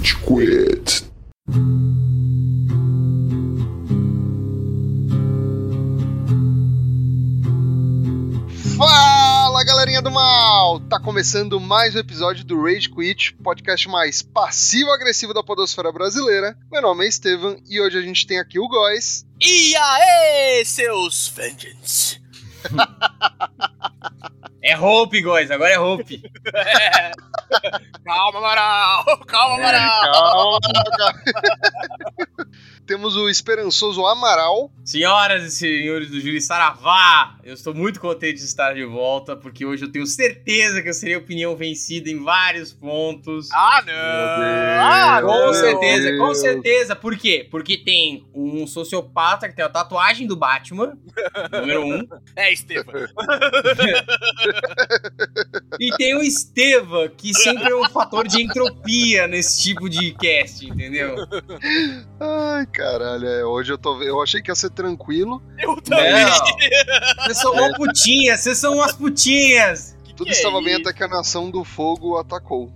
Rage Quit. Fala galerinha do mal! Tá começando mais um episódio do Rage Quit, podcast mais passivo-agressivo da podosfera brasileira. Meu nome é Estevam e hoje a gente tem aqui o Góis. E aí, seus Vengeance? É Hope, guys, agora é Hope. É. Calma, Amaral! Calma, Amaral! Calma, calma. Temos o esperançoso Amaral. Senhoras e senhores do Júri Saravá, eu estou muito contente de estar de volta, porque hoje eu tenho certeza que eu serei a opinião vencida em vários pontos. Ah, não! Ah, com certeza, com certeza. Por quê? Porque tem um sociopata que tem a tatuagem do Batman, número um, É, Estevam. e tem o Esteva, que sempre é um fator de entropia nesse tipo de cast, entendeu? Ai, caralho, é, hoje eu tô. Eu achei que ia ser tranquilo. Eu também. Vocês são uma putinha, vocês são umas putinhas. Que Tudo que é estava bem isso? até que a nação do fogo atacou.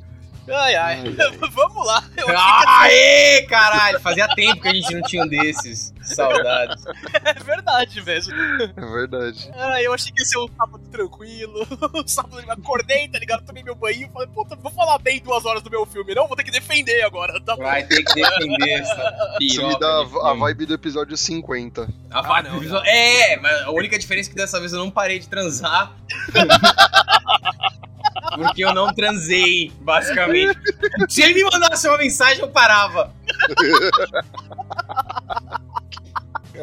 Ai, ai. Ai, ai. Vamos lá. Eu Aê, caralho! Fazia tempo que a gente não tinha um desses. Saudades. é verdade mesmo. É verdade. Ah, eu achei que ia ser um sábado tranquilo. Um sábado eu acordei, tá ligado? Tomei meu banho. Falei, puta, vou falar bem duas horas do meu filme. Não, vou ter que defender agora. Tá. Vai ter que defender essa Isso me dá a, a vibe do episódio 50. A vibe Ah, não, do episódio- É, mas a única diferença é que dessa vez eu não parei de transar. Porque eu não transei, basicamente. Se ele me mandasse uma mensagem, eu parava.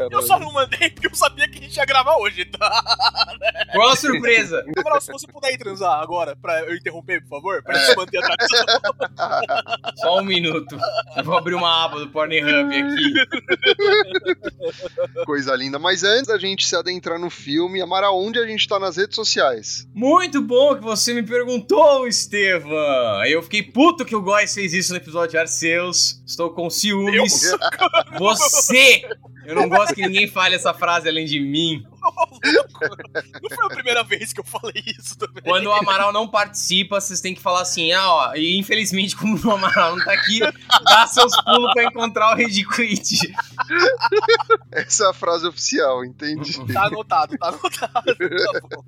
Eu só não mandei porque eu sabia que a gente ia gravar hoje, tá? Qual a surpresa? Agora, se você puder ir transar agora, pra eu interromper, por favor, pra gente manter a tradição. Só um minuto. Eu vou abrir uma aba do Pornhub aqui. Coisa linda. Mas antes da gente se adentrar no filme, Amara, onde a gente tá nas redes sociais? Muito bom que você me perguntou, Estevam. Eu fiquei puto que o Góis fez isso no episódio de Arceus. Estou com ciúmes. Você! Eu não gosto que ninguém fale essa frase além de mim. Não foi a primeira vez que eu falei isso também. Quando o Amaral não participa, vocês têm que falar assim, ah, ó, e infelizmente, como o Amaral não tá aqui, dá seus pulos pra encontrar o Red Quit. Essa é a frase oficial, entendi. Tá anotado, tá anotado. Tá bom.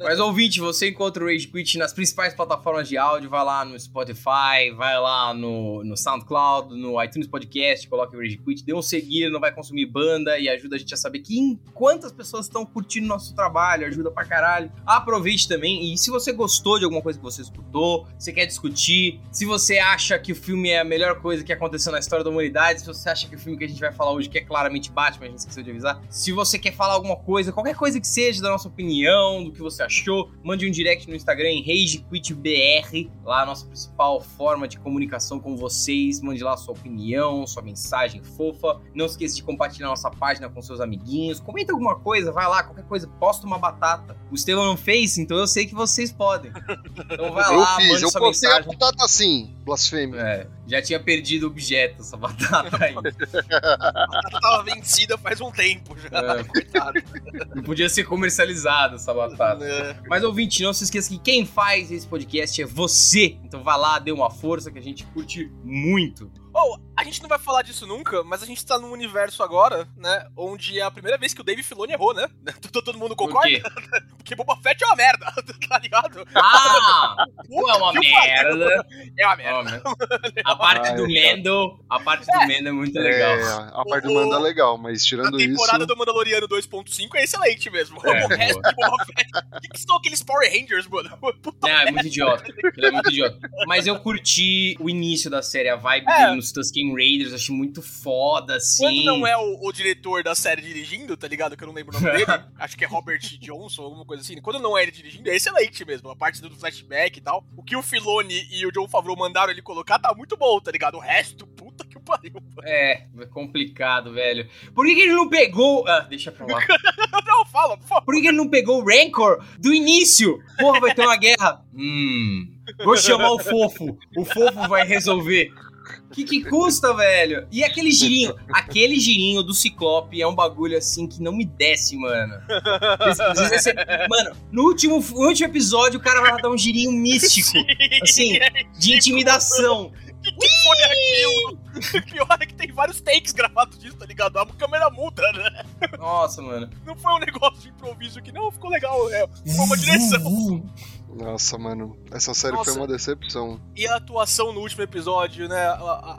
Mas, ouvinte, você encontra o Rage Quit nas principais plataformas de áudio, vai lá no Spotify, vai lá no, no SoundCloud, no iTunes Podcast, coloca o Rage Quit, dê um seguir, não vai consumir banda e ajuda a gente a saber que quantas pessoas estão curtindo nosso trabalho, ajuda pra caralho. Aproveite também e se você gostou de alguma coisa que você escutou, você quer discutir, se você acha que o filme é a melhor coisa que aconteceu na história da humanidade, se você acha que o filme que a gente vai falar hoje que é claramente Batman, a gente esqueceu de avisar, se você quer falar alguma coisa, qualquer coisa que seja da nossa opinião, do que você achou, mande um direct no Instagram em RageQuitBR, lá a nossa principal forma de comunicação com vocês, mande lá sua opinião, sua mensagem fofa, não esqueça de compartilhar nossa página com seus amiguinhos, comenta alguma coisa, vai lá, qualquer coisa, posta uma batata. O Estevão não fez, então eu sei que vocês podem. Então vai eu lá, fiz, eu sua postei a mensagem. batata assim, blasfêmia. É, já tinha perdido o objeto essa batata aí. Ela tava vencida faz um tempo já. É. Coitado. Não podia ser comercializada essa batata. É. Mas ouvinte, não se esqueça que quem faz esse podcast é você. Então vai lá, dê uma força que a gente curte muito. Oh, a gente não vai falar disso nunca, mas a gente tá num universo agora, né? Onde é a primeira vez que o Dave Filoni errou, né? Todo mundo Por concorda? quê? Porque Boba Fett é uma merda, tá ligado? Ah! Não é uma Que merda. É uma merda. Meu. A parte do Mendo, a parte do Mendo é muito legal. É, a parte do manda é legal, mas A tirando temporada isso. do Mandaloriano 2.5 é excelente mesmo. É, o resto de Boba Fett. O que, que são aqueles Power Rangers, mano? Puta É, é muito idiota. Ele é muito idiota. Mas eu curti o início da série, a vibe É. dele nos Tusken Raiders, achei muito foda, assim. Quando não é o, o diretor da série dirigindo, tá ligado? Que eu não lembro o nome dele. acho que é Robert Johnson, alguma coisa assim. Quando não é ele dirigindo, é excelente mesmo. A parte do flashback e tal. O que o Filoni e o John Favreau mandaram ele colocar tá muito bom, tá ligado? O resto, puta que pariu. mano. É, é complicado, velho. Por que, que ele não pegou. Ah, deixa pra lá. Não, fala, por favor. Por que, que ele não pegou o Rancor do início? Porra, vai ter uma guerra. Hum. Vou chamar o fofo. O fofo vai resolver. Que que custa, velho? E aquele girinho? Aquele girinho do Ciclope é um bagulho assim que não me desce, mano. Mano, no último, no último episódio o cara vai dar um girinho místico, assim, de intimidação. que, que foi aquilo? Pior é que tem vários takes gravados disso, tá ligado? A câmera muda, né? Nossa, mano. Não foi um negócio de improviso que não ficou legal, é, foi uma direção. Nossa, mano, essa série Nossa. foi uma decepção. E a atuação no último episódio, né?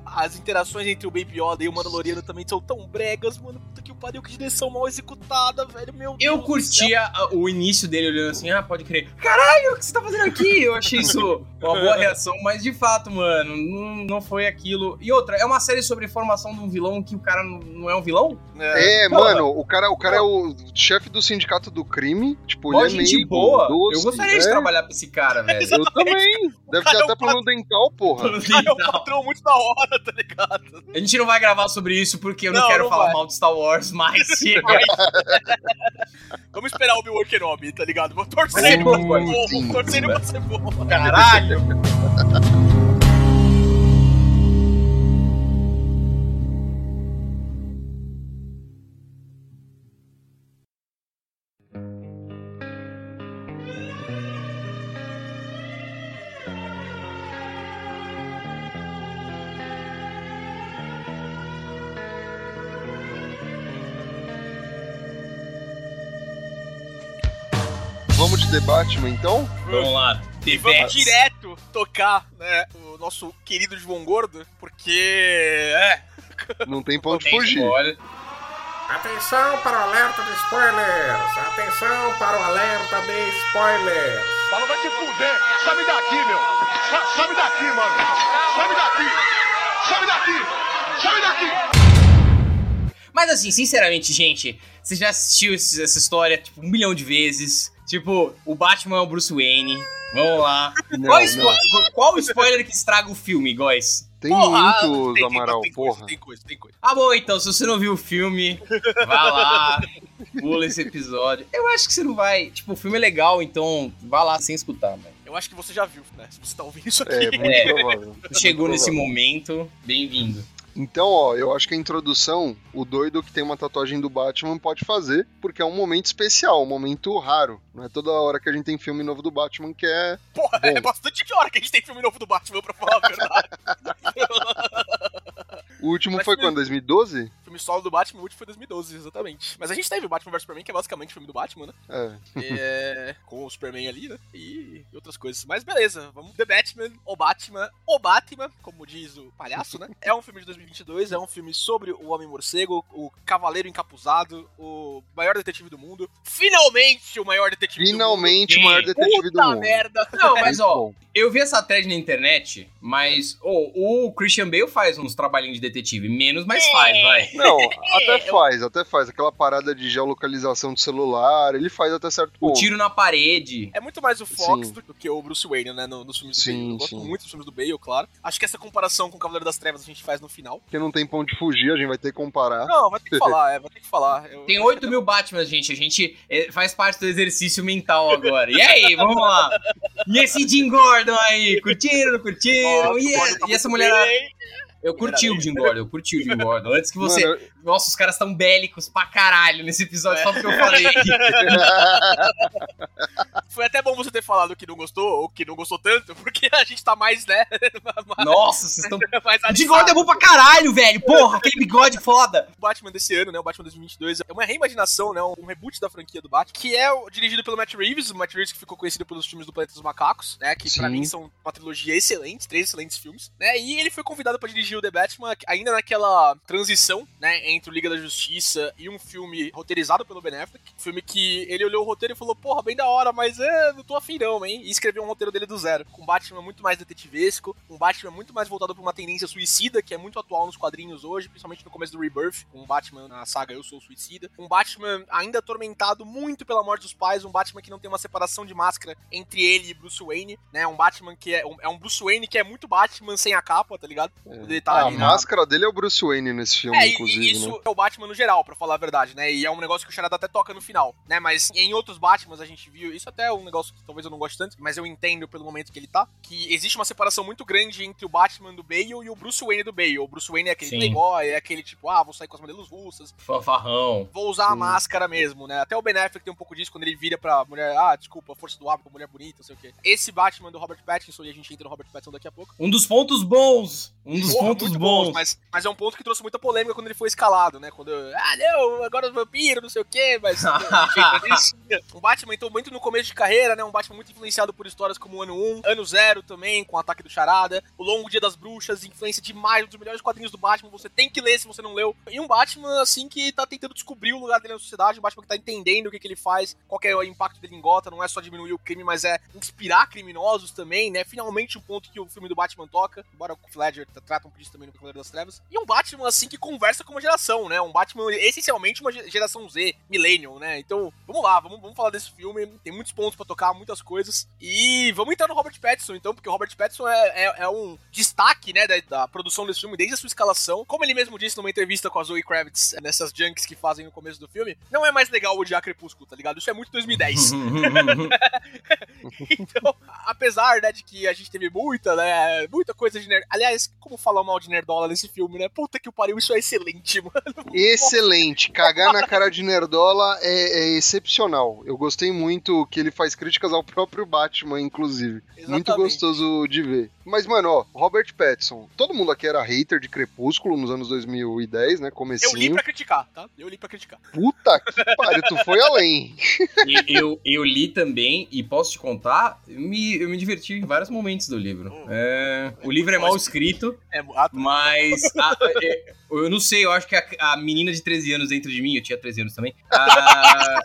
as interações entre o Baby Yoda e o Mandaloriano também são tão bregas, mano. Puta que pariu, que direção mal executada, velho. Meu Eu Deus curtia o início dele olhando assim, ah, pode crer. Caralho, o que você tá fazendo aqui? Eu achei isso uma boa reação, mas de fato, mano, não, não foi aquilo. E outra, é uma série sobre formação de um vilão que o cara não, é um vilão? É, Porra. mano, o cara, o cara é o chefe do sindicato do crime. Tipo, ele é gente meio boa. doce, Eu gostaria de é. trabalhar pra esse cara, velho. Eu também. Deve ser é um até plano dental, porra. Cara, é um patrão muito da hora, tá ligado? A gente não vai gravar sobre isso porque eu não, Não, quero não falar vai. mal de Star Wars, mas chega. Vamos esperar o Obi-Wan Kenobi, tá ligado? Vou torcendo pra ser bom, torcendo pra ser bom. Caralho! The Batman, então? Vamos lá. E vamos direto tocar, né, o nosso querido João Gordo, porque, é, Não tem pra onde Tem fugir. spoiler. Atenção para o alerta de spoilers! Atenção para o alerta de spoilers! Fala, vai te fuder! Sobe daqui, meu! Sobe daqui, mano! Sobe daqui! Sobe daqui! Sobe daqui! Mas assim, sinceramente, gente, você já assistiu essa história, tipo, um milhão de vezes. Tipo, o Batman é o Bruce Wayne. Vamos lá. Não, qual, não. spo- qual o spoiler que estraga o filme, Góis? Tem porra, muitos, tem- tem- Amaral, tem coisa, porra. Tem coisa, tem coisa. Ah, bom, então, se você não viu o filme, vá lá, pula esse episódio. Eu acho que você não vai. Tipo, o filme é legal, então vá lá sem escutar, velho. Eu acho que você já viu, né, se você tá ouvindo isso aqui. É, muito É. provável. Chegou Muito nesse provável. momento, bem-vindo. Então, ó, eu acho que a introdução, o doido que tem uma tatuagem do Batman pode fazer, porque é um momento especial, um momento raro. Não é toda hora que a gente tem filme novo do Batman que é. Porra, é Bom. bastante hora que a gente tem filme novo do Batman, pra falar a verdade. O último Mas foi quando? 2012? o filme solo do Batman, o último foi 2012, exatamente. Mas a gente teve o Batman vs Superman, que é basicamente o filme do Batman, né? É. É, com o Superman ali, né? E outras coisas. Mas beleza, vamos. The Batman, o Batman, o Batman, como diz o palhaço, né? É um filme de 2022, é um filme sobre o Homem-Morcego, o Cavaleiro Encapuzado, o maior detetive do mundo. Finalmente o maior detetive Finalmente Sim. o maior do mundo. detetive do Puta mundo. merda. Não, mas Muito ó, eu vi essa thread na internet, mas ô, o Christian Bale faz uns trabalhinhos de detetive, menos, mas faz, vai. Não, até eu- faz, até faz. Aquela parada de geolocalização do celular, ele faz até certo O ponto. tiro na parede. É muito mais o Fox Sim. do que o Bruce Wayne, né? no- Nos filmes do Sim, Bale. Eu gosto sim. muito dos filmes do Bale, claro. Acho que essa comparação com o Cavaleiro das Trevas a gente faz no final. Porque não tem pra onde fugir, a gente vai ter que comparar. Não, vai ter que falar, é, vai ter que falar. Eu- Tem 8 mil Batman, gente. A gente é, faz parte do exercício mental agora. E aí, vamos lá. E esse Jim Gordon aí? Curtiram, não curtiram? Nossa, e, o e essa mulher. Eu curti o Jim Gordon, eu curti o Jim Gordon. Antes que você. Mano, Nossa, os caras estão bélicos pra caralho nesse episódio, só porque eu falei. Foi até bom você ter falado que não gostou, ou que não gostou tanto, porque a gente tá mais, né? Nossa, vocês estão. mais. Gordon é bom pra caralho, velho. Porra, aquele bigode foda. O Batman desse ano, né? O Batman 2022 é uma reimaginação, né? Um reboot da franquia do Batman, que é dirigido pelo Matt Reeves, o Matt Reeves que ficou conhecido pelos filmes do Planeta dos Macacos, né? Que pra Sim. mim são uma trilogia excelente, três excelentes filmes, né? E ele foi convidado pra dirigir o The Batman ainda naquela transição, né? Entre o Liga da Justiça e um filme roteirizado pelo Ben Affleck. Um filme que ele olhou o roteiro e falou, porra, bem da hora, mas é, não tô afim não, hein? E escreveu um roteiro dele do zero. Com um Batman muito mais detetivesco, um Batman muito mais voltado pra uma tendência suicida, que é muito atual nos quadrinhos hoje, principalmente no começo do Rebirth, com o Batman na saga Eu Sou o Suicida. Um Batman ainda atormentado muito pela morte dos pais, um Batman que não tem uma separação de máscara entre ele e Bruce Wayne, né? Um Batman que é um, é um Bruce Wayne que é muito Batman sem a capa, tá ligado? Ele tá Ah, a na- máscara dele é o Bruce Wayne nesse filme, é, inclusive, e isso né? é o Batman no geral, pra falar a verdade, né? E é um negócio que o Charada até toca no final, né? Mas em outros Batmans a gente viu, isso até é um negócio que talvez eu não goste tanto, mas eu entendo pelo momento que ele tá, que existe uma separação muito grande entre o Batman do Bale e o Bruce Wayne do Bale. O Bruce Wayne é aquele playboy, é aquele tipo, ah, vou sair com as modelos russas, Fanfarrão. vou usar a máscara mesmo, né? Até o Ben Affleck tem um pouco disso quando ele vira pra mulher, ah, desculpa, força do hábito, mulher bonita, não sei o quê. Esse Batman do Robert Pattinson, e a gente entra no Robert Pattinson daqui a pouco, Um dos pontos bons Um dos Porra, pontos muito bons. mas, mas é um ponto que trouxe muita polêmica quando ele foi escalado, né? Quando, ah, não, agora os vampiros, não sei o quê, mas. um Batman, então, muito no começo de carreira, né? Um Batman muito influenciado por histórias como o Ano 1, Ano 0 também, com o ataque do Charada, O Longo Dia das Bruxas, influência demais, um dos melhores quadrinhos do Batman, você tem que ler se você não leu. E um Batman, assim, que tá tentando descobrir o lugar dele na sociedade, um Batman que tá entendendo o que, que ele faz, qual é o impacto dele em Gotham, não é só diminuir o crime, mas é inspirar criminosos também, né? Finalmente um ponto que o filme do Batman toca, embora o Ledger trata um pouco disso também no Cavaleiro das Trevas. E um Batman, assim, que conversa com uma geração, né? Um Batman, essencialmente, uma geração Z, Millennium, né? Então, vamos lá, vamos, vamos falar desse filme. Tem muitos pontos pra tocar, muitas coisas. E vamos entrar no Robert Pattinson, então, porque o Robert Pattinson é, é, é um destaque, né, da, da, produção desse filme, desde a sua escalação. Como ele mesmo disse numa entrevista com a Zoe Kravitz, nessas junks que fazem no começo do filme, não é mais legal odiar Crepúsculo, tá ligado? Isso é muito 2010. então, apesar, né, de que a gente teve muita, né, muita coisa de nerd... Aliás, como falar mal de nerdola nesse filme, né? Puta que o pariu, isso é excelente, mano. Excelente. Cagar na cara de nerdola é, é, excepcional. Eu gostei muito que ele faz críticas ao próprio Batman, inclusive. Exatamente. Muito gostoso de ver. Mas, mano, ó, Robert Pattinson. Todo mundo aqui era hater de Crepúsculo nos anos 2010, né? Comecinho. Eu li pra criticar, tá? Eu li pra criticar. Puta que pariu, tu foi além. eu, eu li também, e posso te contar, eu me, eu me diverti em vários momentos do livro. Oh, é, o livro é mal escrito, é, ah, mas a, é, eu não sei, eu acho que a, a, menina de 13 anos dentro de mim, eu tinha 13 anos também. A,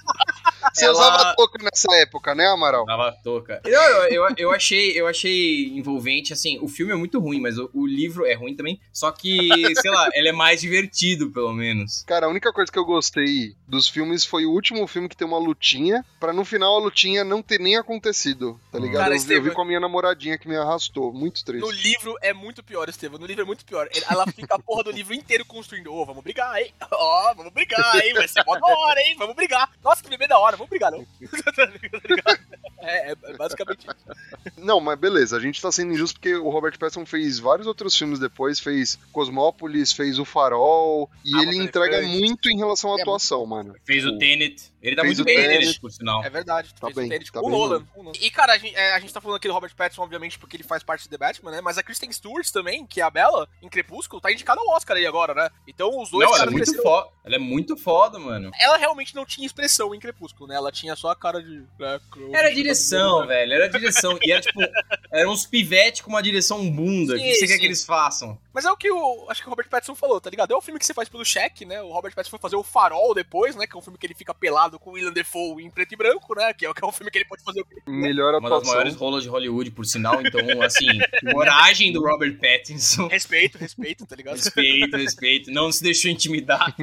Você ela... usava touca nessa época, né, Amaral? Usava touca. Eu, eu, eu, eu, achei, eu achei envolvente, assim, o filme é muito ruim, mas o, o, livro é ruim também. Só que, sei lá, ele é mais divertido, pelo menos. Cara, a única coisa que eu gostei dos filmes foi o último filme que tem uma lutinha, pra no final a lutinha não ter nem acontecido, tá ligado? Cara, eu, Estevam, eu vi com a minha namoradinha que me arrastou. Muito triste. No livro é muito pior, Estevam. No livro é muito pior. Ela fica a porra do livro inteiro construindo. Ô, oh, vamos brigar, hein? Ó, oh, vamos brigar, hein? Vai ser mó da hora, hein? Vamos brigar. Nossa, que bebê da hora, vamos brigar, não. é, é, basicamente isso. Não, mas beleza, a gente tá sendo injusto porque o Robert Pattinson fez vários outros filmes depois, fez Cosmópolis, fez O Farol, e ah, ele entrega muito em relação à é, atuação, mano. Fez o, o Tenet. Ele tá muito bem Tenet, por sinal. É verdade. Tá bem, Tenet, tá o, Nolan, o Nolan. E, cara, a gente, é, a gente tá falando aqui do Robert Pattinson, obviamente, porque ele faz parte do The Batman, né? Mas a Kristen Stewart também, que é a Bela, em Crepúsculo, tá indicada ao Oscar aí agora, né? Então os dois não, ela é muito foda. Ela é muito foda, mano. Ela realmente não tinha expressão em Crepúsculo, né? Ela tinha só a cara de. Né, era direção, velho. Era direção. E era tipo. Eram uns pivetes com uma direção bunda. Sim, o que você sim. quer que eles façam? Mas é o que o. Acho que o Robert Pattinson falou, tá ligado? É o filme que você faz pelo cheque, né? O Robert Pattinson foi fazer o Farol depois, né? Que é um filme que ele fica pelado com o William Defoe em preto e branco, né? Que é, que é um filme que ele pode fazer o que Melhor atuação. Uma das maiores rolas de Hollywood, por sinal. Então, assim, coragem do Robert Pattinson. Respeito, respeito, tá ligado? Respeito, respeito. Não se deixou intimidar.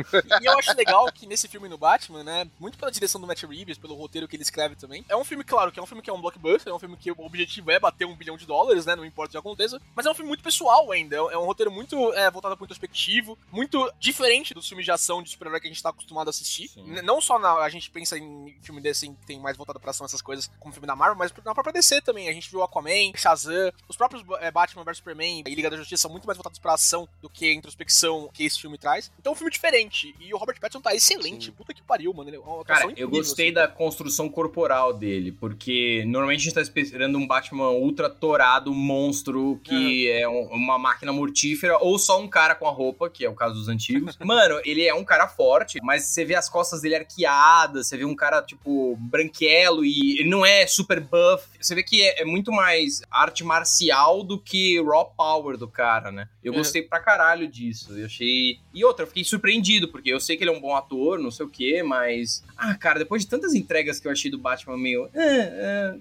E eu acho legal que nesse filme no Batman, né? Muito pela direção do Matt Reeves, pelo roteiro que ele escreve também. É um filme, claro, que é um filme que é um blockbuster, é um filme que o objetivo é bater um bilhão de dólares, né? Não importa o que aconteça. Mas é um filme muito pessoal ainda. É um roteiro muito é, voltado para o introspectivo, muito diferente dos filmes de ação de super-herói que a gente tá acostumado a assistir. Não só na, a gente pensa em filme desse que tem mais voltado pra ação, essas coisas, como filme da Marvel, mas na própria DC também. A gente viu Aquaman, Shazam, os próprios é, Batman vs Superman e Liga da Justiça são muito mais voltados pra ação do que a introspecção que esse filme traz. Então é um filme diferente. E o Robert Pattinson tá excelente. Sim. Puta que pariu, mano. Ele é uma Cara, incrível, eu gostei assim. da construção corporal dele, porque normalmente a gente tá esperando um Batman ultra torado, monstro, que é, é um, uma máquina mortífera, ou só um cara com a roupa, que é o caso dos antigos. Mano, ele é um cara forte, mas você vê as costas dele arqueadas, você vê um cara, tipo, branquelo e ele não é super buff. Você vê que é, é muito mais arte marcial do que raw power do cara, né? Eu é. gostei pra caralho disso. Eu achei. E outra, eu fiquei surpreendido, porque eu sei que ele é um bom ator, não sei o quê, mas. Ah, cara, depois de tantas entregas que eu achei do Batman meio. Ah, ah.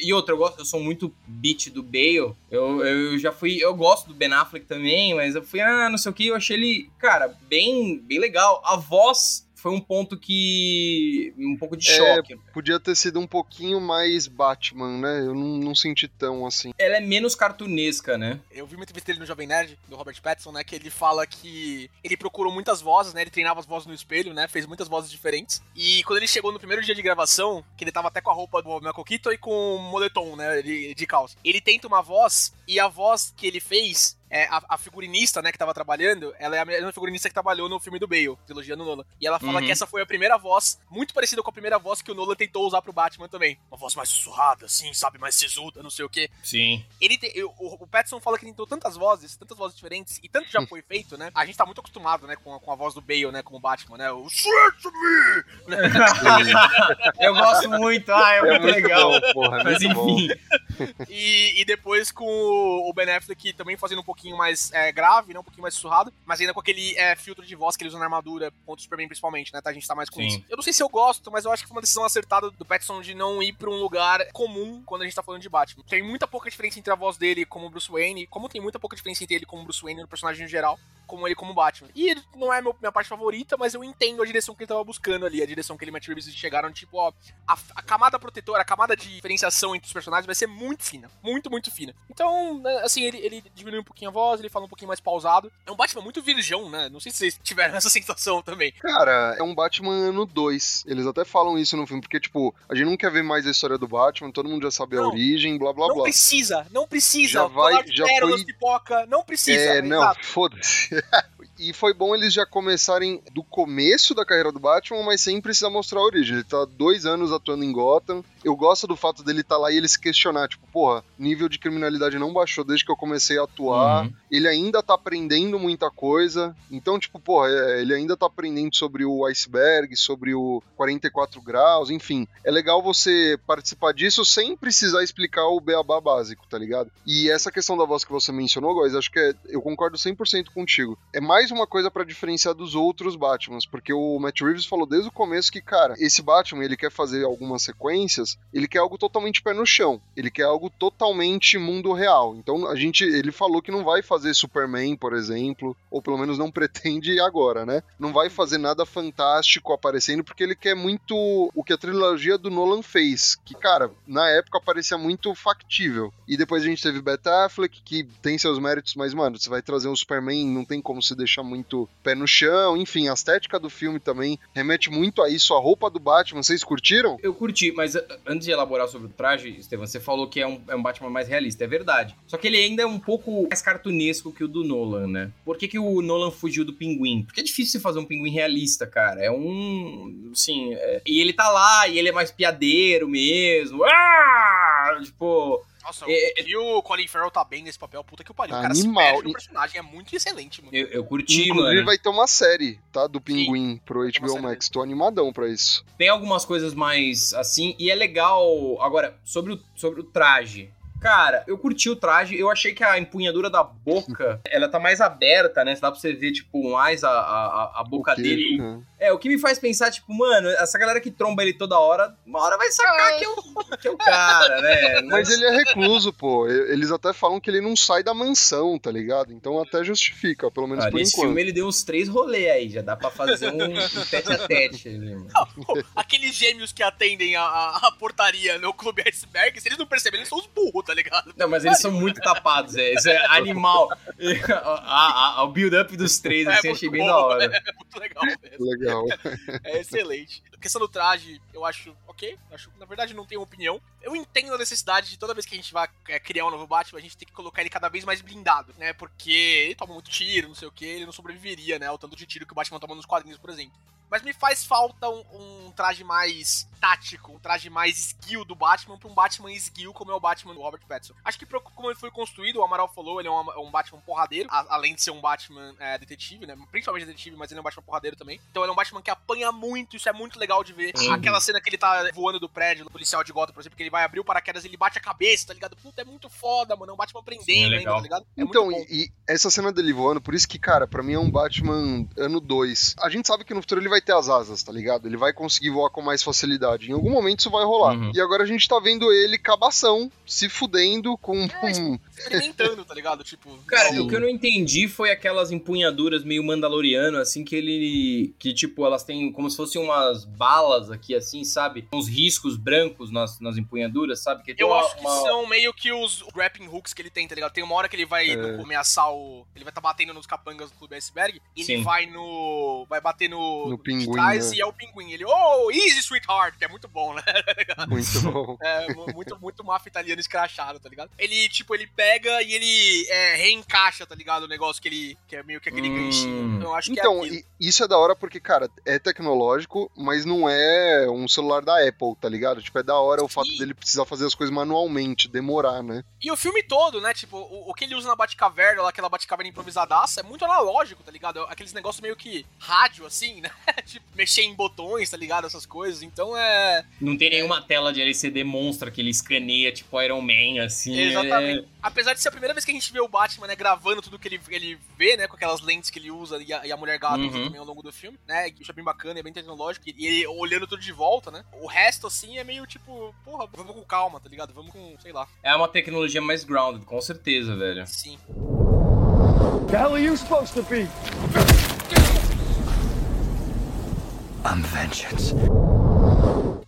E outra, eu gosto, eu sou muito beat do Bale. Eu, eu já fui. Eu gosto do Ben Affleck também, mas eu fui, ah, não sei o que, eu achei ele, cara, bem, bem legal. A voz foi um ponto que. um pouco de é, choque. Podia ter sido um pouquinho mais Batman, né? Eu não, não senti tão assim. Ela é menos cartunesca, né? Eu vi uma entrevista dele no Jovem Nerd, do Robert Pattinson, né? Que ele fala que ele procurou muitas vozes, né? Ele treinava as vozes no espelho, né? Fez muitas vozes diferentes. E quando ele chegou no primeiro dia de gravação, que ele tava até com a roupa do Michael Keaton e com o moletom, né? De, de calça. Ele tenta uma voz e a voz que ele fez é, a, a figurinista, né, que tava trabalhando, ela é a mesma figurinista que trabalhou no filme do Bale, trilogia do Nolan. E ela fala Uhum. que essa foi a primeira voz, muito parecida com a primeira voz que o Nolan tentou usar pro Batman também. Uma voz mais sussurrada, assim, sabe, mais sisuda, não sei o quê. Sim. Ele te- eu- o, o fala que tentou tantas vozes, tantas vozes diferentes, e tanto já foi feito, né? A gente tá muito acostumado, né, com a, com a voz do Bale, né, como Batman, né? O Search me! Eu gosto muito, ah, é, muito legal. bom, porra, é Mas muito bom. enfim. E, e depois com o, Ben Affleck também fazendo um pouquinho mais é, grave, né? Um pouquinho mais sussurrado, mas ainda com aquele é, filtro de voz que ele usa na armadura contra o Superman, principalmente, né? Tá, a gente tá mais com Sim. isso. Eu não sei se eu gosto, mas eu acho que foi uma decisão acertada do Pattinson de não ir pra um lugar comum quando a gente tá falando de Batman. Tem muita pouca diferença entre a voz dele como Bruce Wayne, como tem muita pouca diferença entre ele como Bruce Wayne no personagem em geral, como ele como Batman. E ele não é minha parte favorita, mas eu entendo a direção que ele tava buscando ali, a direção que ele e Matt Reeves chegaram, tipo, ó, a, a camada protetora, a camada de diferenciação entre os personagens vai ser muito fina. Muito, muito fina. Então, né, assim, ele, ele diminui um pouquinho a voz, ele fala um pouquinho mais pausado. É um Batman muito virgão, né? Não sei se vocês tiveram essa sensação também. Cara, é um Batman ano 2. Eles até falam isso no filme, porque, tipo, a gente não quer ver mais a história do Batman, todo mundo já sabe a Não. origem, blá blá não blá. precisa, não precisa. Já vai- já foi- pipoca, não precisa. É, não, foda-se. e foi bom eles já começarem do começo da carreira do Batman, mas sem precisar mostrar a origem. Ele tá dois anos atuando em Gotham. Eu gosto do fato dele estar lá e ele se questionar, tipo, porra, nível de criminalidade não baixou desde que eu comecei a atuar. Uhum. Ele ainda tá aprendendo muita coisa. Então, tipo, porra, é, ele ainda tá aprendendo sobre o iceberg, sobre o 44 graus, enfim. É legal você participar disso sem precisar explicar o beabá básico, tá ligado? E essa questão da voz que você mencionou, Góis, acho que é, eu concordo 100% contigo. É mais uma coisa pra diferenciar dos outros Batmans, porque o Matt Reeves falou desde o começo que, cara, esse Batman, ele quer fazer algumas sequências, ele quer algo totalmente pé no chão. Ele quer algo totalmente mundo real. Então, a gente, ele falou que não vai fazer Superman, por exemplo, ou pelo menos não pretende agora, né? Não vai fazer nada fantástico aparecendo, porque ele quer muito o que a trilogia do Nolan fez, que, cara, na época parecia muito factível. E depois a gente teve Ben Affleck, que tem seus méritos, mas, mano, você vai trazer um Superman, não tem como se deixar muito pé no chão. Enfim, a estética do filme também remete muito a isso. A roupa do Batman, vocês curtiram? Eu curti, mas antes de elaborar sobre o traje, Estevam, você falou que é um, é um Batman mais realista, é verdade. Só que ele ainda é um pouco mais cartunesco que o do Nolan, né? Por que, que o Nolan fugiu do pinguim? Porque é difícil você fazer um pinguim realista, cara. É um. Assim. é- E ele tá lá, e ele é mais piadeiro mesmo. Ah! Tipo. Nossa, É, e o Colin Farrell tá bem nesse papel, puta que o pariu. Tá o cara animal. se personagem, é muito excelente, mano. Eu, eu curti, Inclusive, mano. vai ter uma série, tá? Do Pinguim pro uma HBO Max. Tô animadão pra isso. Tem algumas coisas mais assim, e é legal. Agora, sobre o, sobre o traje. Cara, eu curti o traje, eu achei que a empunhadura da boca, ela tá mais aberta, né? Dá pra você ver, tipo, mais a, a, a boca dele. né? É, o que me faz pensar, tipo, mano, essa galera que tromba ele toda hora, uma hora vai sacar que é o, que é o cara, né? Mas ele é recluso, pô. Eles até falam que ele não sai da mansão, tá ligado? Então até justifica, pelo menos Ah, por nesse enquanto. filme ele deu uns três rolês aí, já dá pra fazer um, um tete a tete ali, mano. Pô, Aqueles gêmeos que atendem a, a- a portaria no Clube Iceberg, se eles não perceberem, eles são os burros, tá ligado? Não, mas eles são muito tapados, é. Isso é animal. A- a- a- o build-up dos três, É assim, achei bem bom, da hora. É muito legal mesmo. Legal. É excelente. A questão do traje, eu acho ok. Acho, na verdade, não tenho opinião. Eu entendo a necessidade de toda vez que a gente vai é, criar um novo Batman, a gente tem que colocar ele cada vez mais blindado, né? Porque ele toma muito tiro, não sei o que, ele não sobreviveria, né? Ao tanto de tiro que o Batman toma nos quadrinhos, por exemplo. Mas me faz falta um, um traje mais tático, um traje mais esguio do Batman pra um Batman esguio como é o Batman do Robert Pattinson. Acho que como ele foi construído, o Amaral falou, ele é um, é um Batman porradeiro, a- além de ser um Batman é, detetive, né? Principalmente detetive, mas ele é um Batman porradeiro também. Então ele é um Batman que apanha muito, isso é muito legal de ver. Sim. Aquela cena que ele tá voando do prédio, do policial de Gotham, por exemplo, que ele vai abrir o paraquedas e ele bate a cabeça, tá ligado? Puta, é muito foda, mano. É um Batman prendendo Sim, é ainda, legal. tá ligado? É então, muito bom. e, e essa cena dele voando, por isso que, cara, pra mim é um Batman ano 2. A gente sabe que no futuro ele vai ter as asas, tá ligado? Ele vai conseguir voar com mais facilidade. Em algum momento isso vai rolar. Uhum. E agora a gente tá vendo ele cabação, se fudendo com. É, Experimentando, tá ligado? Tipo, Cara, Sim. o que eu não entendi foi aquelas empunhaduras meio mandaloriano, assim, que ele. Que, tipo, elas têm como se fossem umas balas aqui, assim, sabe? Uns riscos brancos nas, nas empunhaduras, sabe? Que Eu uma- acho que uma- são meio que os grappling hooks que ele tem, tá ligado? Tem uma hora que ele vai É. no- ameaçar o. Ele vai tá batendo nos capangas do Clube Iceberg. E ele vai no. Vai bater no. No pinguim, trás né? e é o pinguim. Ele, oh, easy, sweetheart, que é muito bom, né? Muito bom. É, mu- muito, muito máfia italiano escrachado, tá ligado? Ele, tipo, ele pega e ele é, reencaixa, tá ligado? O negócio que ele. que é meio que aquele Hum. ganchinho. Então eu acho que é Então, isso é da hora porque, cara, é tecnológico, mas não é um celular da Apple, tá ligado? Tipo, é da hora o fato dele precisar fazer as coisas manualmente, demorar, né? E o filme todo, né? Tipo, o, o que ele usa na Batcaverna, lá, aquela Batcaverna improvisadaça, é muito analógico, tá ligado? Aqueles negócios meio que rádio, assim, né? tipo, mexer em botões, tá ligado? Essas coisas. Então é. Não tem nenhuma tela de LCD monstra que ele escaneia, tipo Iron Man, assim. Exatamente. Apesar de ser a primeira vez que a gente vê o Batman, né, gravando tudo que ele, ele vê, né, com aquelas lentes que ele usa e a, e a mulher gata usa Uhum. também ao longo do filme, né, isso é bem bacana, é bem tecnológico, e ele olhando tudo de volta, né, o resto, assim, é meio tipo, porra, vamos com calma, tá ligado? Vamos com, sei lá, É, é uma tecnologia mais grounded, com certeza, velho. sim. The hell are you supposed to be? I'm vengeance.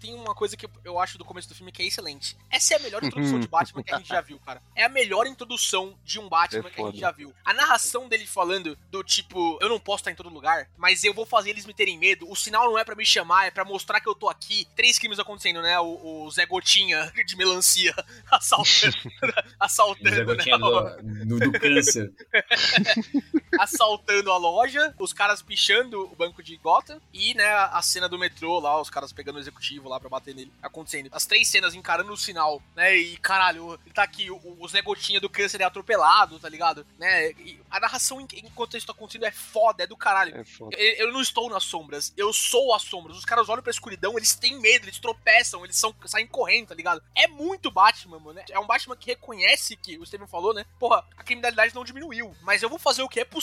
Tem uma coisa que eu acho do começo do filme que é excelente. Essa é a melhor introdução de Batman que a gente já viu, cara. É a melhor introdução de um Batman É que a gente já viu. A narração dele falando do tipo, eu não posso estar em todo lugar, mas eu vou fazer eles me terem medo. O sinal não é pra me chamar, é pra mostrar que eu tô aqui. Três crimes acontecendo, né? O, o Zé Gotinha de melancia assaltando, Zé assaltando, né? Gotinha do, do, do câncer. assaltando a loja, os caras pichando o banco de Gotham e, né, a cena do metrô lá, os caras pegando o executivo lá pra bater nele, acontecendo. As três cenas encarando o sinal, né, e caralho, ele tá aqui, o, o Zé Gotinha do câncer é atropelado, tá ligado? Né, a narração en- enquanto isso tá acontecendo é foda, é do caralho. É. Eu, eu não estou nas sombras, eu sou as sombras. Os caras olham pra escuridão, eles têm medo, eles tropeçam, eles são, saem correndo, tá ligado? É muito Batman, mano. né? É um Batman que reconhece que, o Steven falou, né? Porra, a criminalidade não diminuiu. Mas eu vou fazer o que é possível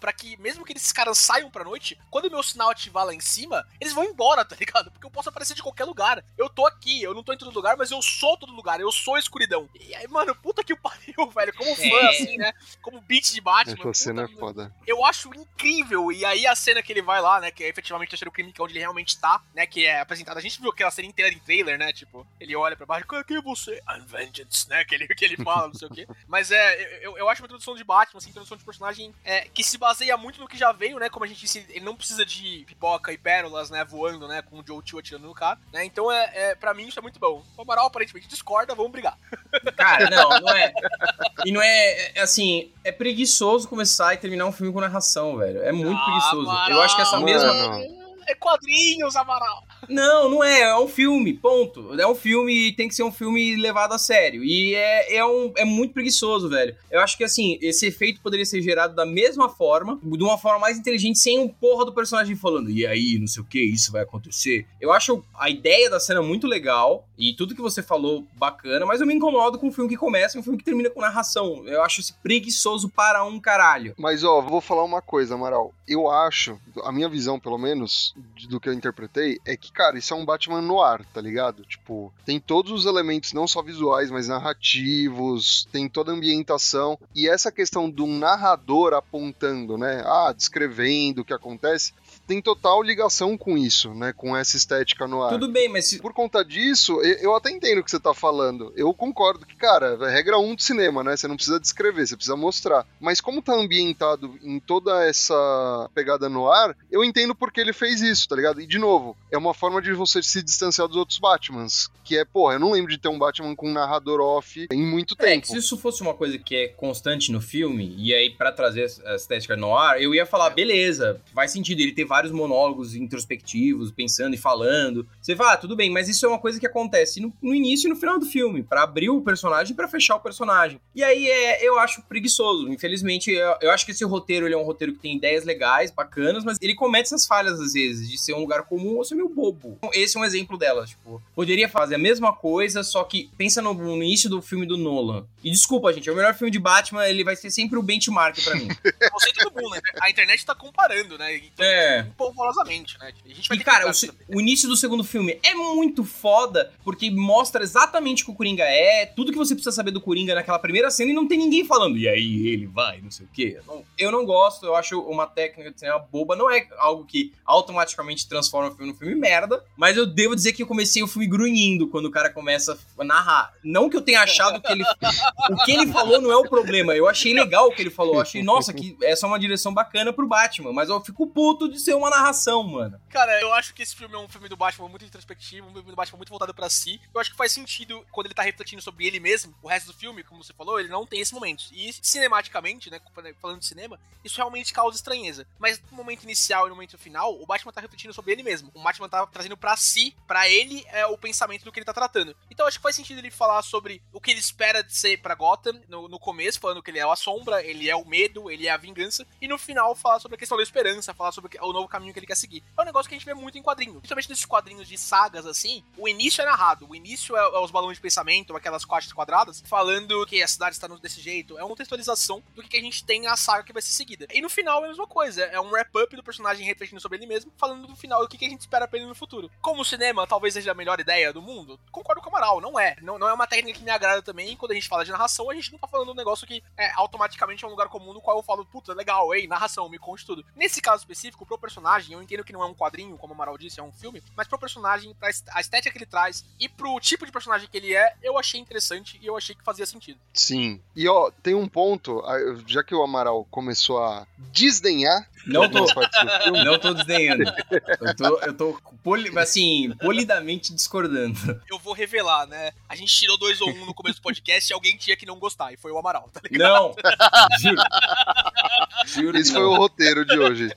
pra que, mesmo que esses caras saiam pra noite, quando o meu sinal ativar lá em cima, eles vão embora, tá ligado? Porque eu posso aparecer de qualquer lugar. Eu tô aqui, eu não tô em todo lugar, mas eu sou todo lugar, eu sou a escuridão. E aí, mano, puta que o pariu, velho. Como fã, É. assim, né? Como beat de Batman. Essa cena é puta, foda. eu acho incrível. E aí a cena que ele vai lá, né? Que é efetivamente o terceiro crime, que é onde ele realmente tá, né? Que é apresentado. A gente viu aquela cena inteira em trailer, né? Tipo, ele olha pra baixo, quem é você? I'm vengeance, né? Que ele, que ele fala, não sei o quê. Mas é, eu, eu acho uma introdução de Batman, assim, introdução de personagem é, que se baseia muito no que já veio, né? Como a gente disse, ele não precisa de pipoca e pérolas, né? Voando, né? Com o Joe Tio atirando no cara, né? Então, é, é, pra mim, isso é muito bom. O Amaral aparentemente discorda, vamos brigar. Cara, não, não é. E não é, é, assim, é preguiçoso começar e terminar um filme com narração, velho. É muito Ah, preguiçoso. Amaral, Eu acho que essa Mano. mesma. É quadrinhos, Amaral. Não, não é. É um filme, ponto. É um filme e tem que ser um filme levado a sério. E é, é, um, é muito preguiçoso, velho. Eu acho que, assim, esse efeito poderia ser gerado da mesma forma, de uma forma mais inteligente, sem um porra do personagem falando, e aí, não sei o que, isso vai acontecer. Eu acho a ideia da cena muito legal e tudo que você falou bacana, mas eu me incomodo com um filme que começa e um filme que termina com narração. Eu acho esse preguiçoso para um caralho. Mas, ó, vou falar uma coisa, Amaral. Eu acho, a minha visão, pelo menos, de- do que eu interpretei, é que, cara, isso é um Batman no ar, tá ligado? Tipo, tem todos os elementos, não só visuais, mas narrativos, tem toda a ambientação. E essa questão do narrador apontando, né? Ah, descrevendo o que acontece, tem total ligação com isso, né? Com essa estética no ar. Tudo bem, mas se, Por conta disso, eu até entendo o que você tá falando. Eu concordo que, cara, é regra 1 do cinema, né? Você não precisa descrever, você precisa mostrar. Mas como tá ambientado em toda essa pegada no ar, eu entendo porque ele fez isso, tá ligado? E, de novo, é uma forma de você se distanciar dos outros Batmans. Que é, porra, eu não lembro de ter um Batman com um narrador off em muito É, tempo. que se isso fosse uma coisa que é constante no filme, e aí pra trazer a estética no ar, eu ia falar, beleza, faz sentido ele ter vários monólogos introspectivos, pensando e falando. Você fala, ah, tudo bem, mas isso é uma coisa que acontece no, no início e no final do filme, pra abrir o personagem e pra fechar o personagem. E aí é, eu acho preguiçoso. Infelizmente, eu, eu acho que esse roteiro ele é um roteiro que tem ideias legais, bacanas, mas ele comete essas falhas às vezes, de ser um lugar comum ou ser meio bobo. Esse é um exemplo delas, tipo, poderia fazer a mesma coisa, só que pensa no, no início do filme do Nolan. E desculpa, gente, é o melhor filme de Batman, ele vai ser sempre o benchmark pra mim. Você todo mundo, né? A internet tá comparando, né? Então, É. Polvorosamente, né? A gente vai E, cara, o, o início do segundo filme é muito foda, porque mostra exatamente o que o Coringa é, tudo que você precisa saber do Coringa naquela primeira cena e não tem ninguém falando, e aí ele vai, não sei o quê. Não- eu não gosto, eu acho uma técnica de cinema boba, não é algo que automaticamente transforma o filme no filme merda, mas eu devo dizer que eu comecei o filme grunhindo quando o cara começa a narrar. Não que eu tenha achado que ele. o que ele falou não é o problema. Eu achei legal o que ele falou. Eu achei, nossa, que essa é uma direção bacana pro Batman, mas eu fico puto de ser uma narração, mano. Cara, eu acho que esse filme é um filme do Batman muito introspectivo, um filme do Batman muito voltado pra si. Eu acho que faz sentido quando ele tá refletindo sobre ele mesmo. O resto do filme, como você falou, ele não tem esse momento. E cinematicamente, né, falando de cinema, isso realmente causa estranheza. Mas no momento inicial e no momento final, o Batman tá refletindo sobre ele mesmo. O Batman tá trazendo pra si, pra ele, é o pensamento do que ele tá tratando. Então acho que faz sentido ele falar sobre o que ele espera de ser pra Gotham no, no começo, falando que ele é a sombra, ele é o medo, ele é a vingança. E no final falar sobre a questão da esperança, falar sobre o novo caminho que ele quer seguir. É um negócio que a gente vê muito em quadrinhos. Principalmente nesses quadrinhos de sagas assim, o início é narrado. O início é, é os balões de pensamento, aquelas caixas quadradas, falando que a cidade está desse jeito. É uma textualização do que a gente tem na saga que vai ser seguida. E no final é a mesma coisa. É um wrap-up do personagem refletindo sobre ele mesmo, falando no final o que a gente espera pra ele no futuro. Como o cinema talvez seja a melhor ideia do mundo, concordo com o Amaral, não é. Não, não é uma técnica que me agrada também. Quando a gente fala de narração, a gente não tá falando um negócio que é automaticamente é um lugar comum no qual eu falo, puta, legal, ei, narração, me conte tudo. Nesse caso específico, pro personagem, eu entendo que não é um quadrinho, como o Amaral disse, é um filme, mas pro personagem, pra a estética que ele traz e pro tipo de personagem que ele é, eu achei interessante e eu achei que fazia sentido. Sim. E ó, tem um ponto, já que o Amaral começou a desdenhar. Não tô, não tô desdenhando. Eu tô, eu tô poli, assim, polidamente discordando. Eu vou revelar, né? A gente tirou dois ou um no começo do podcast e alguém tinha que não gostar, e foi o Amaral, tá ligado? Não! Juro. Juro Esse foi o roteiro de hoje.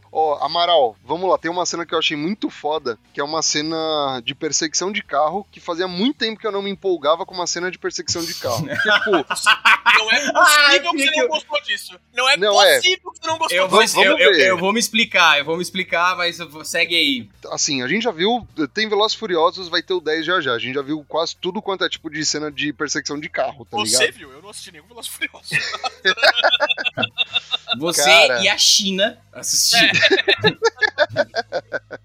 Ó, oh, Amaral, vamos lá. Tem uma cena que eu achei muito foda, que é uma cena de perseguição de carro, que fazia muito tempo que eu não me empolgava com uma cena de perseguição de carro. tipo, não é possível que você não gostou disso. Não é não é. possível é. que você não gostou eu vou, disso. Eu, eu, eu, vou me explicar, eu vou me explicar, mas segue aí. Assim, a gente já viu, tem Velozes Furiosos, vai ter o 10 já já. A gente já viu quase tudo quanto é tipo de cena de perseguição de carro, tá você ligado? Você viu? Eu não assisti nenhum Velozes Furiosos. você Cara... e a China assistiram. É.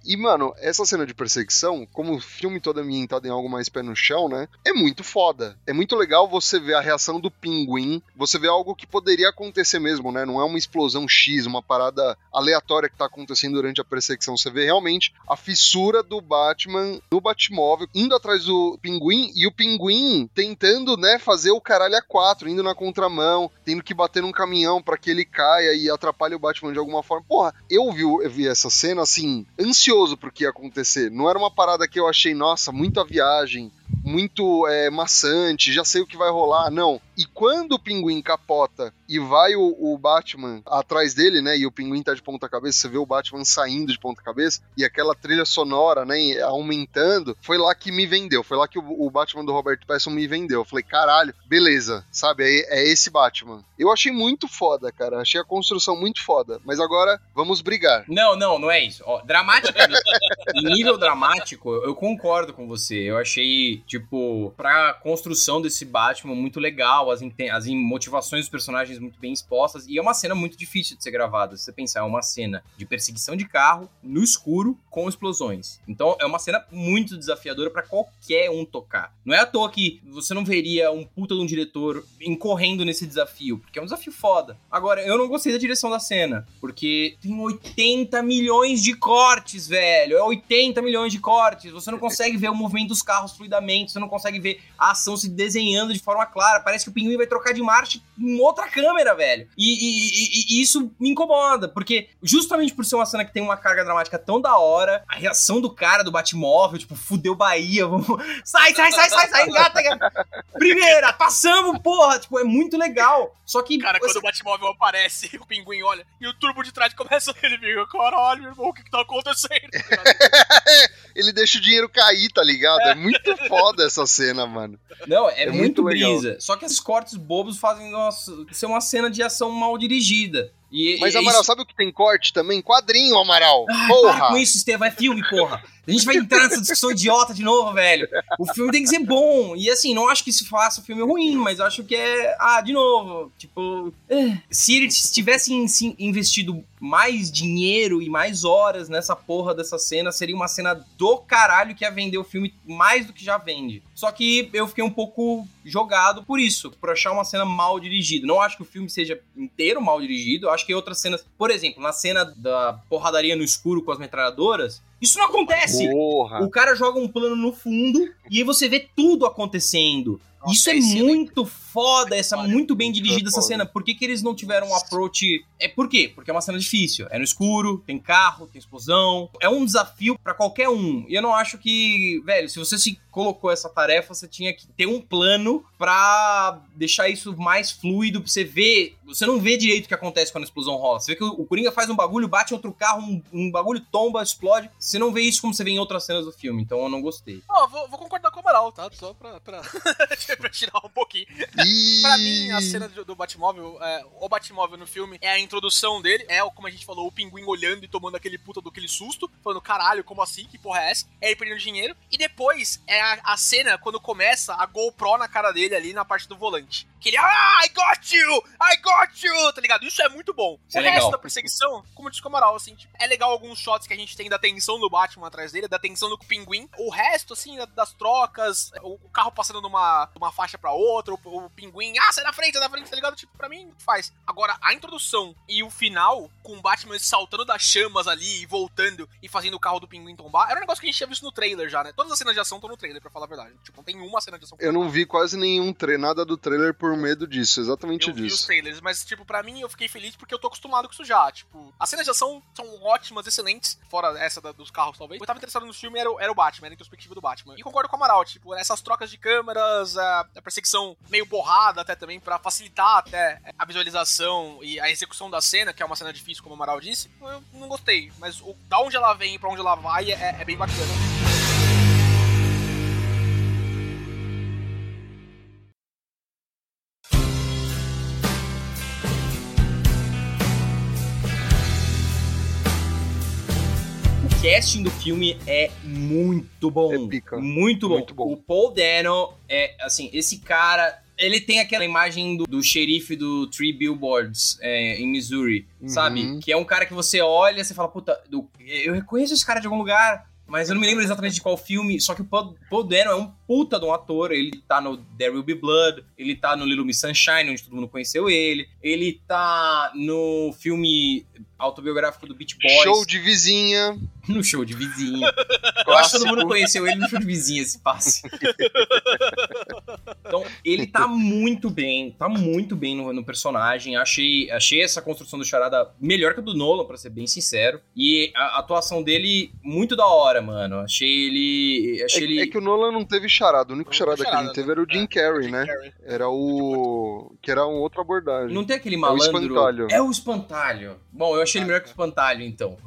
e, mano, essa cena de perseguição, como o filme todo é ambientado em algo mais pé no chão, né? É muito foda. É muito legal você ver a reação do pinguim, você vê algo que poderia acontecer mesmo, né? Não é uma explosão X, uma parada aleatória que tá acontecendo durante a perseguição. Você vê realmente a fissura do Batman no Batmóvel, indo atrás do pinguim e o pinguim tentando, né, fazer o caralho a quatro, indo na contramão, tendo que bater num caminhão para que ele caia e atrapalhe o Batman de alguma forma. Porra, eu eu vi essa cena assim, ansioso pro que ia acontecer. Não era uma parada que eu achei, nossa, muita viagem, muito é, maçante, já sei o que vai rolar. Não. E quando o pinguim capota e vai o, o, Batman atrás dele, né? E o pinguim tá de ponta cabeça, você vê o Batman saindo de ponta cabeça e aquela trilha sonora, né? Aumentando, foi lá que me vendeu. Foi lá que o, o Batman do Robert Pattinson me vendeu. Eu falei, caralho, beleza, sabe? É, é esse Batman. Eu achei muito foda, cara. Achei a construção muito foda. Mas agora vamos brigar. Não, não, não é isso. Ó, dramático. em nível dramático, eu concordo com você. Eu achei tipo, pra construção desse Batman muito legal, as, as motivações dos personagens muito bem expostas, e é uma cena muito difícil de ser gravada. Se você pensar, é uma cena de perseguição de carro, no escuro, com explosões. Então é uma cena muito desafiadora para qualquer um tocar. Não é à toa que você não veria um puta de um diretor incorrendo nesse desafio, porque é um desafio foda. Agora, eu não gostei da direção da cena, porque tem 80 milhões de cortes, velho. É 80 milhões de cortes. Você não consegue ver o movimento dos carros fluidamente você não consegue ver a ação se desenhando de forma clara. Parece que o pinguim vai trocar de marcha em outra câmera, velho. E, e, e, e, isso me incomoda, porque justamente por ser uma cena que tem uma carga dramática tão da hora, a reação do cara do Batmóvel, tipo, fudeu Bahia, vamos. Sai, sai, sai, sai, sai, engata, Primeira, passamos, porra! Tipo, é muito legal. Só que. Cara, quando o Batmóvel aparece, o pinguim olha, e o turbo de trás começa ele fica, caralho, irmão, o que, que tá acontecendo? ele deixa o dinheiro cair, tá ligado? É muito foda essa cena, mano. Não, é, é muito, muito brisa. Só que esses cortes bobos fazem nossa, ser uma cena de ação mal dirigida. E, Mas, Amaral, isso... sabe o que tem corte também? Quadrinho, Amaral. Ai, porra! Para com isso, Estevam, é filme, porra. A gente vai entrar nessa discussão idiota de novo, velho. O filme tem que ser bom. E assim, não acho que isso faça o filme ruim, mas acho que é. Ah, de novo. Tipo. É. Se eles tivessem investido mais dinheiro e mais horas nessa porra dessa cena, seria uma cena do caralho que ia vender o filme mais do que já vende. Só que eu fiquei um pouco jogado por isso, por achar uma cena mal dirigida. Não acho que o filme seja inteiro mal dirigido, acho que outras cenas, por exemplo, na cena da porradaria no escuro com as metralhadoras, isso não acontece. Porra. O cara joga um plano no fundo e aí você vê tudo acontecendo. Nossa, Isso é muito foda, essa muito bem dirigida essa cena. Por que, que eles não tiveram um approach? É por quê? Porque é uma cena difícil. É no escuro, tem carro, tem explosão. É um desafio pra qualquer um. E eu não acho que, velho, se você se colocou essa tarefa, você tinha que ter um plano pra deixar isso mais fluido, pra você ver. Você não vê direito o que acontece quando a explosão rola. Você vê que o Coringa faz um bagulho, bate em outro carro, um, um bagulho tomba, explode. Você não vê isso como você vê em outras cenas do filme. Então eu não gostei. Ó, vou, vou concordar com o Amaral, tá? Só pra, pra, pra tirar um pouquinho. E... Pra mim, a cena do, do Batmóvel, é, o Batmóvel no filme, é a introdução dele, é, o- como a gente falou, o pinguim olhando e tomando aquele puta do aquele susto, falando, caralho, como assim? Que porra é essa? É ele perdendo dinheiro. E depois é a, a cena quando começa a GoPro na cara dele ali na parte do volante. Que ele, ah, I got you! I got you! Tá ligado? Isso é muito bom. Isso o é resto legal. da perseguição, como disse o Amaral, assim, tipo, é legal alguns shots que a gente tem da tensão do Batman atrás dele, da tensão do pinguim. O resto, assim, da- das trocas, o, o carro passando de uma, de uma faixa pra outra, o, o pinguim, ah, sai da frente, sai da frente, tá ligado? Tipo, pra mim, faz. Agora, a introdução e o final, com o Batman saltando das chamas ali e voltando e fazendo o carro do pinguim tombar, era um negócio que a gente tinha visto no trailer já, né? Todas as cenas de ação estão no trailer, pra falar a verdade. Tipo, não tem uma cena de ação. Eu não vi quase nenhum tre nada do trailer por medo disso, exatamente Eu vi os disso. trailers, mas, tipo, pra mim eu fiquei feliz porque eu tô acostumado com isso já. Tipo, as cenas de ação são ótimas, excelentes, fora essa da- dos carros, talvez. Eu tava interessado no filme era, o- era o Batman, era a introspectiva do Batman. E concordo com o Amaral, tipo, essas trocas de câmeras, a, a perseguição meio borrada até também, pra facilitar até a visualização e a execução da cena, que é uma cena difícil, como o Amaral disse, eu não gostei. Mas o, da onde ela vem e pra onde ela vai é, é bem bacana. Casting do filme é muito bom. É pica. Muito bom. Muito bom. O Paul Dano é, assim, esse cara. Ele tem aquela imagem do, do xerife do Three Billboards é, em Missouri, Uhum. sabe? Que é um cara que você olha e você fala, puta, eu reconheço esse cara de algum lugar, mas eu não me lembro exatamente de qual filme. Só que o Paul, Paul Dano é um puta de um ator. Ele tá no There Will Be Blood, ele tá no Little Miss Sunshine, onde todo mundo conheceu ele. Ele tá no filme autobiográfico do Beach Boys. Show de vizinha. No show de vizinha. Eu acho que todo mundo conheceu ele no show de vizinha, esse passe. então, ele tá muito bem, tá muito bem no, no personagem. Achei, achei essa construção do Charada melhor que a do Nolan, pra ser bem sincero. E a, a atuação dele, muito da hora, mano. Achei ele. Achei É, ele. é que o Nolan não teve charada, o único Não charada teve que ele charada, teve né? era o Jim É, Carrey, Jim né? Carrey. Era o. que era uma outra abordagem. Não tem aquele o malandro. espantalho. É o espantalho. Bom, eu achei ele melhor que o espantalho, então.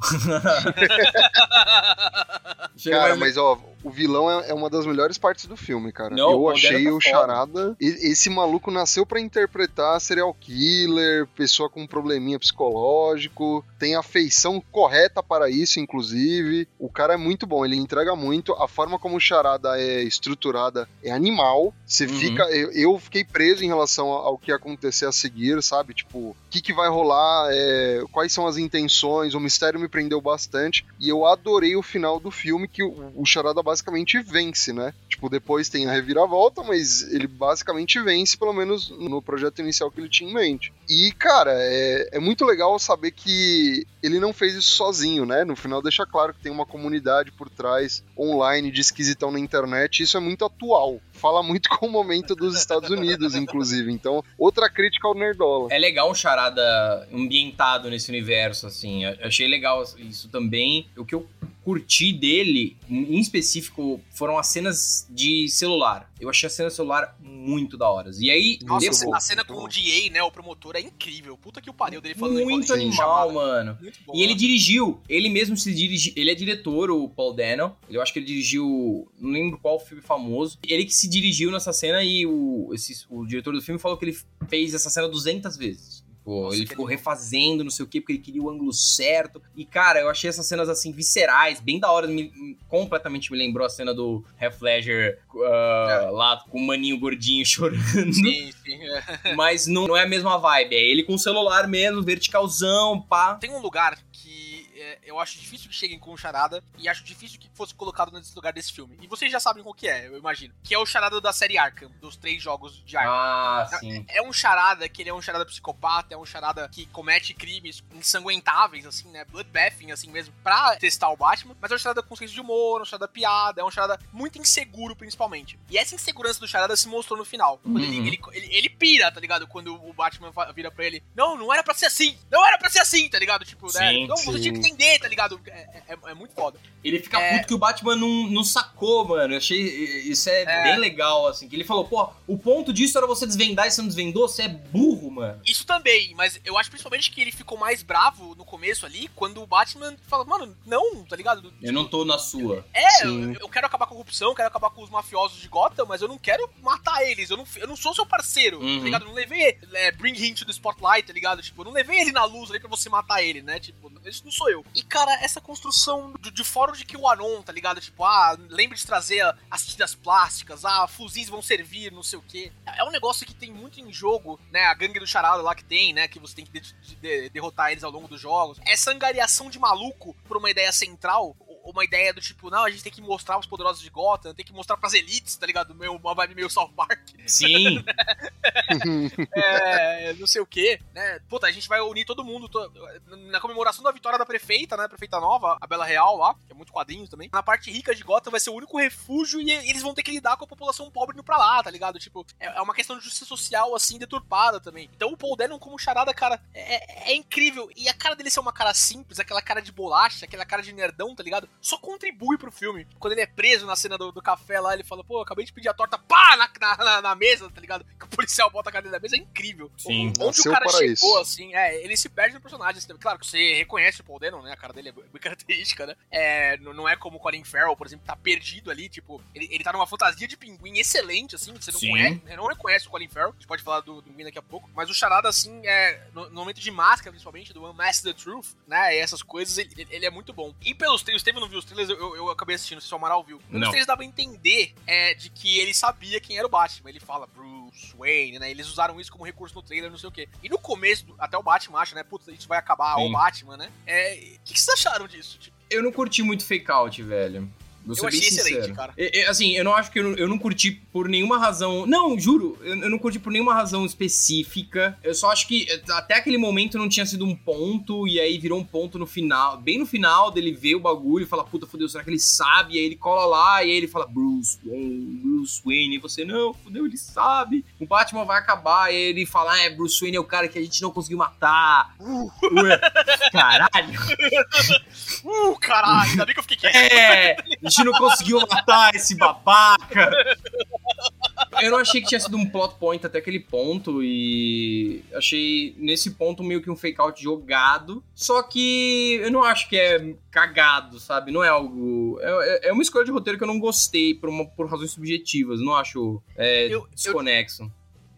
Cara, mas ó, o vilão é, é uma das melhores partes do filme, cara. Não, eu achei tá o. Charada. e- Esse maluco nasceu pra interpretar serial killer, pessoa com probleminha psicológico, tem a feição correta para isso, inclusive. O cara é muito bom, ele entrega muito. A forma como o Charada é estruturada é animal. Você Uhum. fica. Eu, eu fiquei preso em relação ao, ao que ia acontecer a seguir, sabe? Tipo, o que, que vai rolar, é, quais são as intenções, o mistério me prendeu bastante. E eu adorei o final do filme, que o, o Charada basicamente vence, né? Tipo, depois tem a reviravolta, mas ele basicamente vence, pelo menos no projeto inicial que ele tinha em mente. E, cara, é, é muito legal saber que ele não fez isso sozinho, né? No final deixa claro que tem uma comunidade por trás, online, de esquisitão na internet, e isso é muito atual. Fala muito com o momento dos Estados Unidos, inclusive. Então, outra crítica ao Nerdola. É legal um charada ambientado nesse universo, assim. Eu Achei legal isso também. O que eu curti dele, em específico, foram as cenas de celular. Eu achei a cena celular muito da hora. E aí, Nossa, a cena com o DA, né, o promotor, é incrível. Puta que o pariu dele falando muito animal, chamada. mano. Muito bom. E ele né? dirigiu, ele mesmo se dirige, ele é diretor, o Paul Dano. Eu acho que ele dirigiu, não lembro qual filme famoso. Ele que se dirigiu nessa cena e o, esse, o diretor do filme falou que ele fez essa cena 200 vezes. Pô, Nossa, ele ficou animal. refazendo, não sei o quê, porque ele queria o ângulo certo. E, cara, eu achei essas cenas, assim, viscerais, bem da hora. Me, completamente me lembrou a cena do Heath Ledger ah, lá com o maninho gordinho chorando. Sim, sim. é. Mas não, não é a mesma vibe. É ele com o celular mesmo, verticalzão, pá. Tem um lugar que é, eu acho difícil que cheguem com o Charada e acho difícil que fosse colocado nesse lugar desse filme. E vocês já sabem qual que é, eu imagino. Que é o Charada da série Arkham, dos três jogos de Arkham. Ah, sim. É um charada que ele é um charada psicopata, é um charada que comete crimes ensanguentáveis, assim, né? Bloodbathing, assim mesmo, pra testar o Batman. Mas é um charada com senso de humor, um charada piada, é um charada muito inseguro, principalmente. E essa insegurança do charada se mostrou no final. Quando ele, Uhum. ele, ele, ele pira, tá ligado? Quando o Batman vira pra ele: Não, não era pra ser assim! Não era pra ser assim, tá ligado? Tipo, né? Sim, Não, você sim. tinha que entender, tá ligado? É, é- é muito foda. Ele fica É. puto que o Batman não, não sacou, mano. Eu achei. Isso é, É. bem legal, assim. Que ele falou, pô, o ponto disso era você desvendar e você não desvendou, você é burro, mano. Isso também, mas eu acho principalmente que ele ficou mais bravo no começo ali, quando o Batman fala, mano, não, tá ligado? Eu não tô na sua. É, eu, eu quero acabar com a corrupção, quero acabar com os mafiosos de Gotham, mas eu não quero matar eles. Eu não, eu não sou seu parceiro, Uhum. tá ligado? Eu não levei é, Bring Him to the Spotlight, tá ligado? Tipo, eu não levei ele na luz ali pra você matar ele, né? Tipo, isso não sou eu. E, cara, essa construção de, de fórum de que o Anon, tá ligado? Tipo, ah, lembre de trazer as tiras plásticas, ah, fuzis vão servir, não sei o quê. É um negócio que tem muito em jogo, né? A gangue do charada lá que tem, né? Que você tem que de- de- de- derrotar eles ao longo dos jogos. Essa angariação de maluco por uma ideia central, uma ideia do tipo, não, a gente tem que mostrar os poderosos de Gotham, tem que mostrar pras elites, tá ligado? Meio, uma vibe meio South Park. Sim. É, não sei o que, né? Puta, a gente vai unir todo mundo to- na comemoração da vitória da prefeita, né? Prefeita nova, a Bela Real lá, que é muito quadrinhos também. Na parte rica de Gotham vai ser o único refúgio e eles vão ter que lidar com a população pobre indo pra lá, tá ligado? Tipo, é, é uma questão de justiça social, assim, deturpada também. Então o Paul Dano como charada, cara, é, é incrível. E a cara dele ser uma cara simples, aquela cara de bolacha, aquela cara de nerdão, tá ligado? Só contribui pro filme. Quando ele é preso na cena do, do café lá, ele fala, pô, acabei de pedir a torta, pá, na, na, na- na mesa, tá ligado? Que o policial bota a cara dele na mesa, é incrível. Sim. Onde Nasceu o cara para chegou, isso. assim, é, ele se perde no personagem. assim, Claro que você reconhece o Paul Dano, né? A cara dele é bem característica, né? É, não não é como o Colin Farrell, por exemplo, tá perdido ali, tipo, ele, ele tá numa fantasia de pinguim excelente, assim, você não Sim. conhece, não reconhece o Colin Farrell, a gente pode falar do, do pinguim daqui a pouco, mas o Charada, assim, é, no, no momento de máscara, principalmente, do Unmask the Truth, né, e essas coisas, ele, ele- é muito bom. E pelos trailers, o Steven não viu os trailers, eu, eu, acabei assistindo, se o Amaral viu. Pelos Não. trailers dá pra entender é, de que ele sabia quem era o Batman, ele fala Bruce Wayne, né, eles usaram isso como recurso no trailer, não sei o quê. E no começo, do- até o Batman acha, né, putz, isso vai acabar, Sim. o Batman, né, é, o que, que vocês acharam disso? Tipo, Eu não curti muito fake out, velho. Vou Eu achei excelente, cara. É, é, assim, eu não acho que eu não, eu não curti por nenhuma razão. Não, juro, eu, eu não curti por nenhuma razão específica. Eu só acho que eh, até aquele momento não tinha sido um ponto, e aí virou um ponto no final. Bem no final dele ver o bagulho e fala, puta, fodeu, será que ele sabe? E aí ele cola lá e aí ele fala, Bruce Wayne, Bruce Wayne. E você, não, fodeu, ele sabe. O Batman vai acabar, e aí ele fala, ah, é, Bruce Wayne é o cara que a gente não conseguiu matar. Ué, caralho. uh, caralho, ainda bem que eu fiquei quieto. É, gente não conseguiu matar esse babaca. Eu não achei que tinha sido um plot point até aquele ponto e achei nesse ponto meio que um fake out jogado. Só que eu não acho que é cagado, sabe? Não é algo. É, é uma escolha de roteiro que eu não gostei por, uma- por razões subjetivas. Não acho é, Eu- eu- desconexo. Eu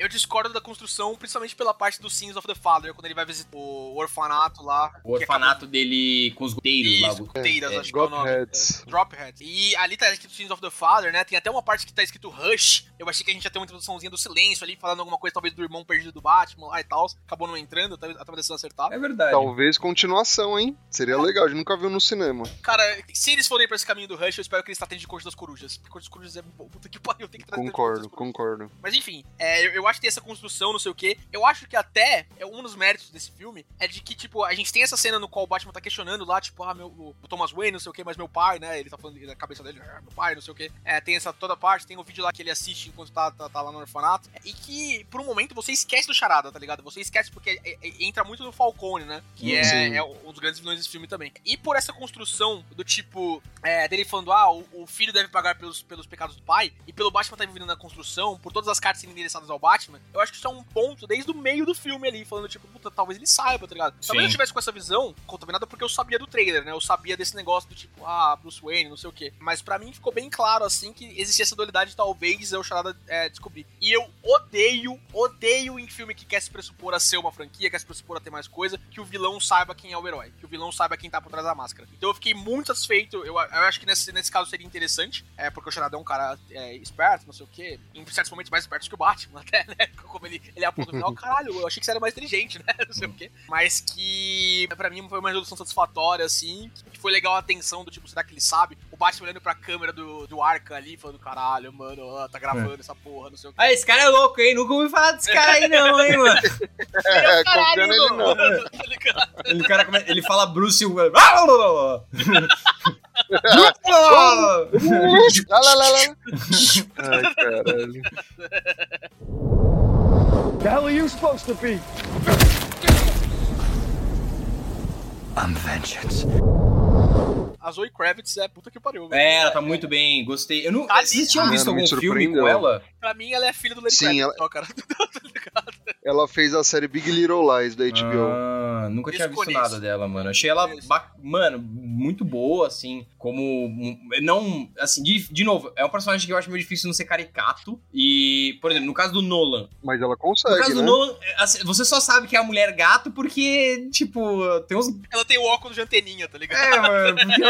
discordo da construção, principalmente pela parte do Sins of the Father, quando ele vai visitar o orfanato lá. O orfanato dele com os goteiros lá. Isso, goteiras, é, acho que é o nome. Dropheads. É, Dropheads. E ali tá escrito Sins of the Father, né? Tem até uma parte que tá escrito Rush. Eu achei que a gente ia ter uma introduçãozinha do silêncio ali, falando alguma coisa, talvez, do irmão perdido do Batman lá e tal. Acabou não entrando, tá, tá parecendo acertar. É verdade. Talvez continuação, hein? Seria legal, a gente nunca viu no cinema. Cara, se eles forem pra esse caminho do Rush, eu espero que eles tratem de Corte das Corujas. Porque Corte das Corujas é bom. Puta que pariu, tem que trazer Concordo, concordo. Mas enfim, é, eu, eu acho que tem essa construção, não sei o quê. Eu acho que até é um dos méritos desse filme é de que, tipo, a gente tem essa cena no qual o Batman tá questionando lá, tipo, ah, meu, o Thomas Wayne, não sei o quê, mas meu pai, né? Ele tá falando na cabeça dele, ah, meu pai, não sei o quê. É, tem essa toda parte, tem o vídeo lá que ele assiste enquanto tá, tá, tá lá no orfanato. E que, por um momento, você esquece do charada, tá ligado? Você esquece porque é- é- entra muito no Falcone, né? Que é, é um dos grandes vilões desse filme também. E por essa construção do tipo, é, dele falando, ah, o, o filho deve pagar pelos, pelos pecados do pai, e pelo Batman tá vivendo na construção, por todas as cartas serem endereçadas ao Batman, Batman, eu acho que isso é um ponto desde o meio do filme ali, falando, tipo, puta, talvez ele saiba, tá ligado? Talvez Sim. eu tivesse com essa visão contaminada porque eu sabia do trailer, né? Eu sabia desse negócio do tipo, ah, Bruce Wayne, não sei o quê. Mas pra mim ficou bem claro, assim, que existia essa dualidade, talvez eu charada é, descobrir. E eu odeio, odeio em filme que quer se pressupor a ser uma franquia, quer se pressupor a ter mais coisa, que o vilão saiba quem é o herói, que o vilão saiba quem tá por trás da máscara. Então eu fiquei muito satisfeito, eu, eu acho que nesse, nesse caso seria interessante, é, porque o Charada é um cara é, esperto, não sei o quê, em certos momentos mais esperto que o Batman, até, né? Como ele, ele aponta no final, caralho, eu achei que você era mais inteligente, né? Não sei o quê. Mas que, pra mim, foi uma resolução satisfatória, assim, que foi legal a atenção do tipo, será que ele sabe? O Batman olhando pra câmera do, do Arca ali, falando, caralho, mano, ó, tá gravando essa porra, não sei o quê. Ah, esse cara é louco, hein? Nunca ouvi falar desse cara aí, não, hein, mano? É, nele não. Tá? Ele, cara, come- ele fala Bruce. Lá, lá, lá, lá. Ai, caralho. The hell are you supposed to be? I'm vengeance. A Zoe Kravitz é puta que pariu. velho. É, ela tá muito bem, gostei. Eu não, Tá vocês tinham visto Ah, algum filme com ela? Pra mim, ela é filha do Lenny Sim, Kravitz, ela- só, cara. Tá? Ela fez a série Big Little Lies da HBO. Ah, nunca tinha visto nada dela, mano. Achei ela, ba- mano, muito boa, assim, como, não, assim, de, de novo, é um personagem que eu acho meio difícil não ser caricato, e, por exemplo, no caso do Nolan, Mas ela no consegue, caso do né? Nolan, é, assim, você só sabe que é a mulher gato porque, tipo, tem uns... Ela tem o óculos de anteninha, tá ligado? É, mano, porque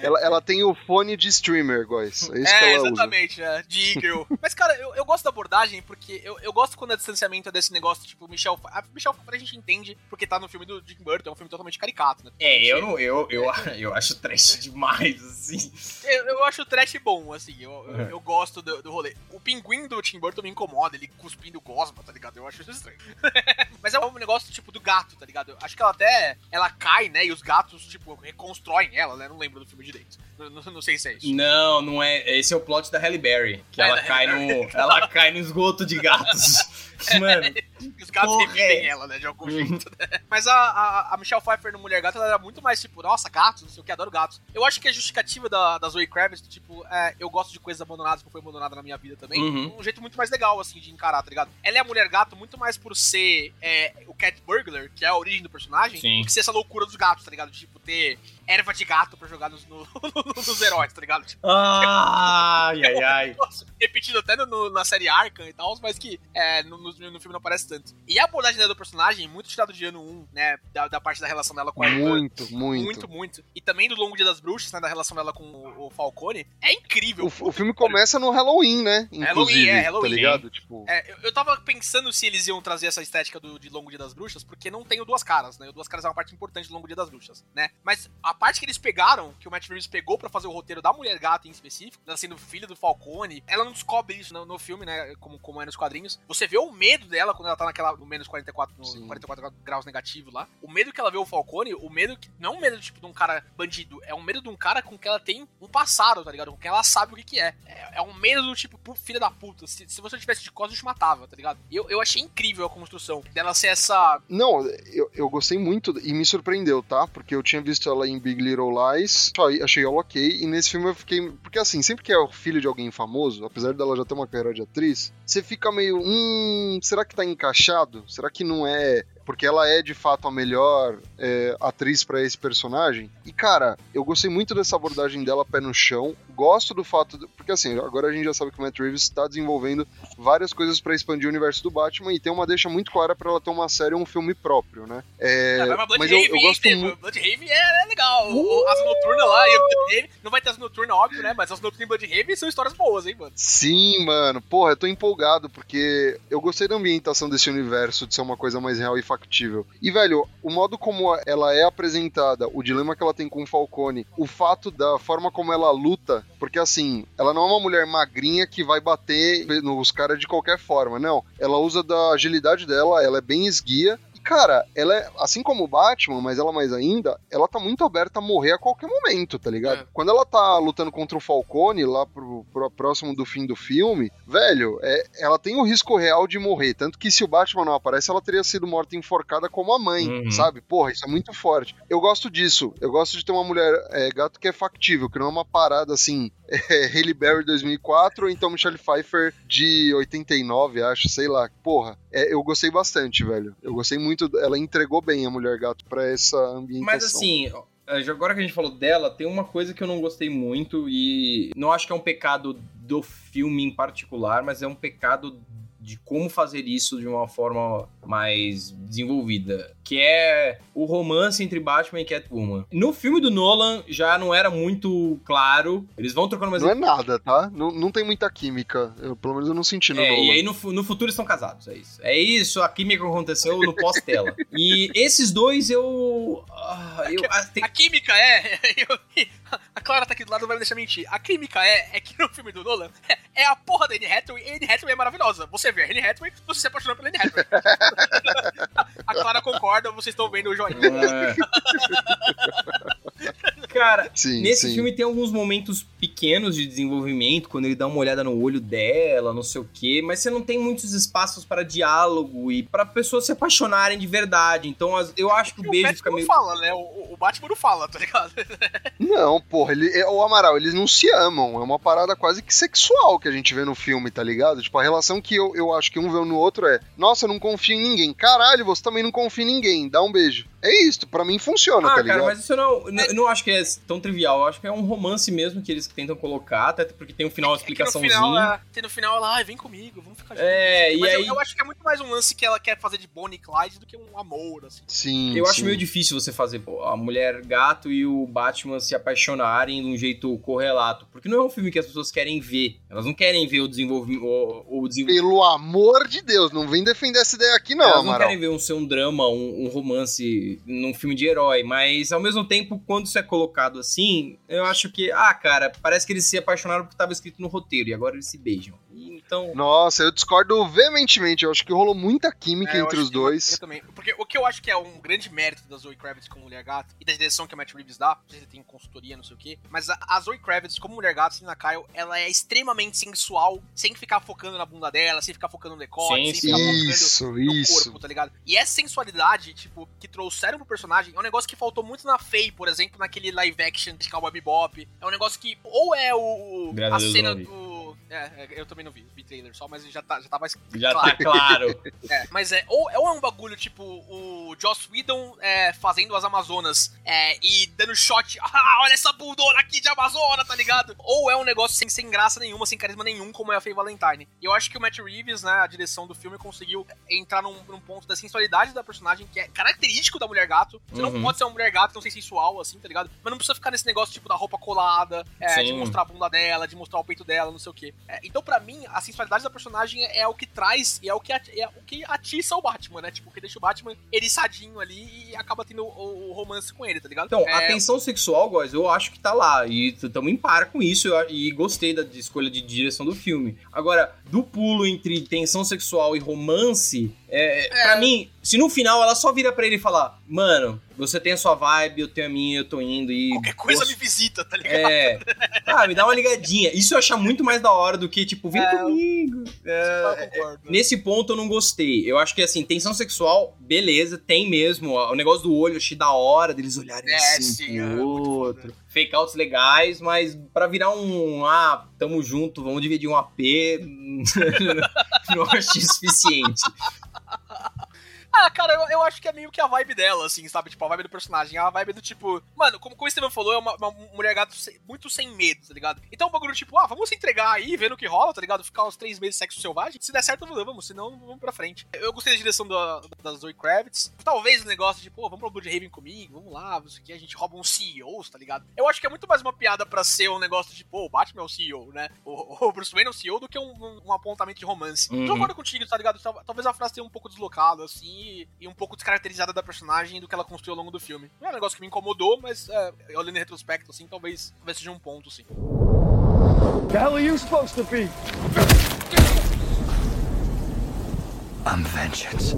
Ela, ela tem o fone de streamer, guys. É isso que É, ela usa. exatamente, é, de Eagle. Mas, cara, eu, eu gosto da abordagem porque eu, eu gosto quando o distanciamento é desse negócio, tipo, Michel. A Michel a gente entende porque tá no filme do Jim Burton, é um filme totalmente caricato, né? É, eu não, eu, eu, eu acho trash demais, assim. Eu, eu acho o trash bom, assim, eu, eu, É. eu gosto do, do rolê. O pinguim do Tim Burton me incomoda, ele cuspindo gosma, tá ligado? Eu acho isso estranho. Mas é um negócio, tipo, do gato, tá ligado? Eu acho que ela até, ela cai, né, e os gatos, tipo, reconstroem ela, né? Não lembro do filme direito. Não, não, não sei se é isso. Não, não é. Esse é o plot da Halle Berry. Que É, ela cai no. Ela cai no esgoto de gatos. Mano, Os gatos Porra, revivem é. ela, né, de algum jeito, né? Mas a, a, a Michelle Pfeiffer no Mulher Gato, ela era muito mais, tipo, nossa, gatos, não sei o que, adoro gatos. Eu acho que a justificativa da, da Zoe Kravitz, tipo, é, eu gosto de coisas abandonadas, que foi abandonada na minha vida também, Uhum. um jeito muito mais legal, assim, de encarar, tá ligado? Ela é a Mulher Gato muito mais por ser é, o Cat Burglar, que é a origem do personagem, Sim. do que ser essa loucura dos gatos, tá ligado? Tipo, ter erva de gato pra jogar nos, no- nos heróis, tá ligado? Tipo, Ai, ai, ai. Repetido até no- no- na série Arkham e tal, mas que é, no, no- no filme não aparece tanto. E a abordagem dela do personagem, muito tirado de ano 1, né? Da, da parte da relação dela com a. Muito, muito. Muito, muito. E também do Longo Dia das Bruxas, né? Da relação dela com o, o Falcone. É incrível. O, o filme começa no Halloween, né? Inclusive, é, Halloween. tá ligado? Tipo, É, eu, eu tava pensando se eles iam trazer essa estética do, de Longo Dia das Bruxas, porque não tem o Duas Caras, né? O Duas Caras é uma parte importante do Longo Dia das Bruxas, né? Mas a parte que eles pegaram, que o Matt Reeves pegou pra fazer o roteiro da Mulher Gata em específico, ela sendo filha do Falcone, ela não descobre isso no, no filme, né? Como, como é nos quadrinhos. Você vê o medo dela quando ela tá naquela, no menos 44, no Sim. 44 graus negativo lá. O medo que ela vê o Falcone, o medo que. Não é um medo tipo de um cara bandido, é um medo de um cara com que ela tem um passado, tá ligado? Com que ela sabe o que, que é. é. é um medo do tipo, "Pu- filha da puta. Se, se você tivesse de costas, eu te matava, tá ligado? E eu, eu achei incrível a construção dela ser essa. Não, eu, eu gostei muito e me surpreendeu, tá? Porque eu tinha visto ela em Big Little Lies, achei ela ok, e nesse filme eu fiquei. Porque assim, sempre que é o filho de alguém famoso, apesar dela já ter uma carreira de atriz, você fica meio. Hum, será que tá encaixado? Será que não é. Porque ela é de fato a melhor é, atriz pra esse personagem. E cara, eu gostei muito dessa abordagem dela pé no chão. Gosto do fato. de- porque assim, agora a gente já sabe que o Matt Reeves está desenvolvendo várias coisas pra expandir o universo do Batman e tem uma deixa muito clara pra ela ter uma série ou um filme próprio, né? É, Ah, mas mas eu, eu gosto muito. Bloodhaven é, é legal. O- As noturnas lá, e não vai ter as noturnas, óbvio, né? Mas as noturnas em Bloodhaven são histórias boas, hein, mano? Sim, mano. Porra, eu tô empolgado porque eu gostei da ambientação desse universo de ser uma coisa mais real e factível. E, velho, o modo como ela é apresentada, o dilema que ela tem com o Falcone, o fato da forma como ela luta, porque assim, ela não é uma mulher magrinha que vai bater nos caras de qualquer forma, não. Ela usa da agilidade dela, ela é bem esguia. Cara, ela é, assim como o Batman, mas ela mais ainda, ela tá muito aberta a morrer a qualquer momento, tá ligado? É. Quando ela tá lutando contra o Falcone, lá pro, pro próximo do fim do filme, velho, é, ela tem o risco real de morrer. Tanto que se o Batman não aparece, ela teria sido morta enforcada como a mãe, Uhum. sabe? Porra, isso é muito forte. Eu gosto disso. Eu gosto de ter uma mulher é, gato que é factível, que não é uma parada assim, é, Halle Berry 2004, ou então Michelle Pfeiffer de 89, acho, sei lá. Porra, é, eu gostei bastante, velho. Eu gostei muito, ela entregou bem a Mulher Gato pra essa ambientação. Mas assim, agora que a gente falou dela, tem uma coisa que eu não gostei muito e não acho que é um pecado do filme em particular, mas é um pecado de como fazer isso de uma forma mais desenvolvida, que é o romance entre Batman e Catwoman. No filme do Nolan já não era muito claro, eles vão trocando mais... Não é nada, tá? Não, não tem muita química, eu, pelo menos eu não senti no É, Nolan. e aí no, no futuro estão casados, é isso. É isso, a química aconteceu no pós-tela. e esses dois eu... ah, eu ah, tem- A química é. eu- a Clara tá aqui do lado, não vai me deixar mentir. A química é, é que no filme do Nolan é, é a porra da Anne Hathaway e a Anne Hathaway é maravilhosa. Você a Anne Hathaway, você se apaixona pela Anne Hathaway. a Clara concorda, vocês estão vendo o joinha. Cara, Sim, nesse sim. filme tem alguns momentos pequenos de desenvolvimento, quando ele dá uma olhada no olho dela, não sei o quê, mas você não tem muitos espaços para diálogo e para pessoas se apaixonarem de verdade. Então eu acho que o o beijo Batman fica não meio. fala, né? O, o Batman não fala, tá ligado? Não, porra, ele, é- o Amaral, eles não se amam. É uma parada quase que sexual que a gente vê no filme, tá ligado? Tipo, a relação que eu, eu acho que um vê no outro é: Nossa, eu não confio em ninguém. Caralho, você também não confia em ninguém. Dá um beijo. É isso, pra mim funciona, Ah, tá cara, ligado? mas isso não, eu não acho que é tão trivial. Eu acho que é um romance mesmo que eles tentam colocar, até porque tem um final, uma É que no explicaçãozinha. final, é, tem no final ela, ai, vem comigo, vamos ficar juntos. É, e Mas eu, aí- eu acho que é muito mais um lance que ela quer fazer de Bonnie e Clyde do que um amor, assim. Sim. Eu acho sim. meio difícil você fazer pô, a mulher gato e o Batman se apaixonarem de um jeito correlato. Porque não é um filme que as pessoas querem ver. Elas não querem ver o desenvolvimento. O, o desenvol- Pelo amor de Deus, não vem defender essa ideia aqui, não, Elas não Amaral. querem ver um ser um drama, um, um romance num filme de herói, mas ao mesmo tempo, quando isso é colocado assim, eu acho que, ah, cara, parece que eles se apaixonaram porque estava escrito no roteiro e agora eles se beijam. Então, Nossa, eu discordo veementemente. Eu acho que rolou muita química É, entre os dois. Eu também. Porque o que eu acho que é um grande mérito da Zoe Kravitz como Mulher Gato e da direção que a Matt Reeves dá, não sei se tem consultoria, não sei o quê, mas a, a Zoe Kravitz como Mulher Gato, Selina Kyle, ela é extremamente sensual, sem ficar focando na bunda dela, sem ficar focando no decote, sem sim. ficar focando Isso, no isso. corpo, tá ligado? E essa sensualidade, tipo, que trouxeram pro personagem, é um negócio que faltou muito na Faye, por exemplo, naquele live action de Cowboy Bebop. É um negócio que, ou é o... Graças a cena do... É, é, eu também não vi, vi trailer só, mas já, tá, já tava já claro. tá claro. É, mas é ou, ou é um bagulho tipo o Joss Whedon é, fazendo as Amazonas é, e dando shot, ah, olha essa bundona aqui de Amazona, tá ligado? Ou é um negócio sem, sem graça nenhuma, sem carisma nenhum, como é a Faye Valentine. E eu acho que o Matt Reeves, né, a direção do filme, conseguiu entrar num, num ponto da sensualidade da personagem que é característico da Mulher Gato. Você Uhum. não pode ser uma Mulher Gato, não ser sensual, assim, tá ligado? Mas não precisa ficar nesse negócio tipo da roupa colada, é, de mostrar a bunda dela, de mostrar o peito dela, não sei o quê. É, então, pra mim, a sensualidade da personagem é, é o que traz e é o que, é o que atiça o Batman, né? Tipo, que deixa o Batman eriçadinho ali e acaba tendo o, o romance com ele, tá ligado? Então, é, a tensão sexual, guys, eu acho que tá lá. E estamos em par com isso. E gostei da escolha de direção do filme. Agora, do pulo entre tensão sexual e romance, é, É. pra mim, se no final ela só vira pra ele e falar: Mano, você tem a sua vibe, eu tenho a minha, eu tô indo e. Qualquer coisa posso- me visita, tá ligado? É. Ah, me dá uma ligadinha. Isso eu acho muito mais da hora do que, tipo, vem É, comigo. É, concordo. Nesse ponto eu não gostei. Eu acho que assim, tensão sexual, beleza, tem mesmo. O negócio do olho, eu achei da hora deles olharem É, assim sim, pro é, outro. Fake outs legais, mas pra virar um ah, tamo junto, vamos dividir um AP, não achei suficiente. Ah, cara, eu, eu acho que é meio que a vibe dela, assim, sabe? Tipo, a vibe do personagem. A vibe do tipo. Mano, como, como o Steven falou, é uma, uma mulher gato muito sem medo, tá ligado? Então o bagulho, tipo, ah, vamos se entregar aí, vendo o que rola, tá ligado? Ficar uns três meses de sexo selvagem. Se der certo, vamos, senão vamos pra frente. Eu gostei da direção da, da Zoe Kravitz. Talvez o negócio de, pô, vamos pro Bloodhaven comigo, vamos lá, isso aqui, a gente rouba uns CEOs, tá ligado? Eu acho que é muito mais uma piada pra ser um negócio de, pô, o Batman é o CEO, né? O, o Bruce Wayne é o CEO do que um, um- um apontamento de romance. Uhum. Eu concordo contigo, tá ligado? Tal- Talvez a frase tenha um pouco deslocada, assim, e, e um pouco descaracterizada da personagem do que ela construiu ao longo do filme. Não é um negócio que me incomodou, mas é, olhando em retrospecto, assim, talvez, talvez seja um ponto, sim. The hell are you supposed to be? I'm vengeance.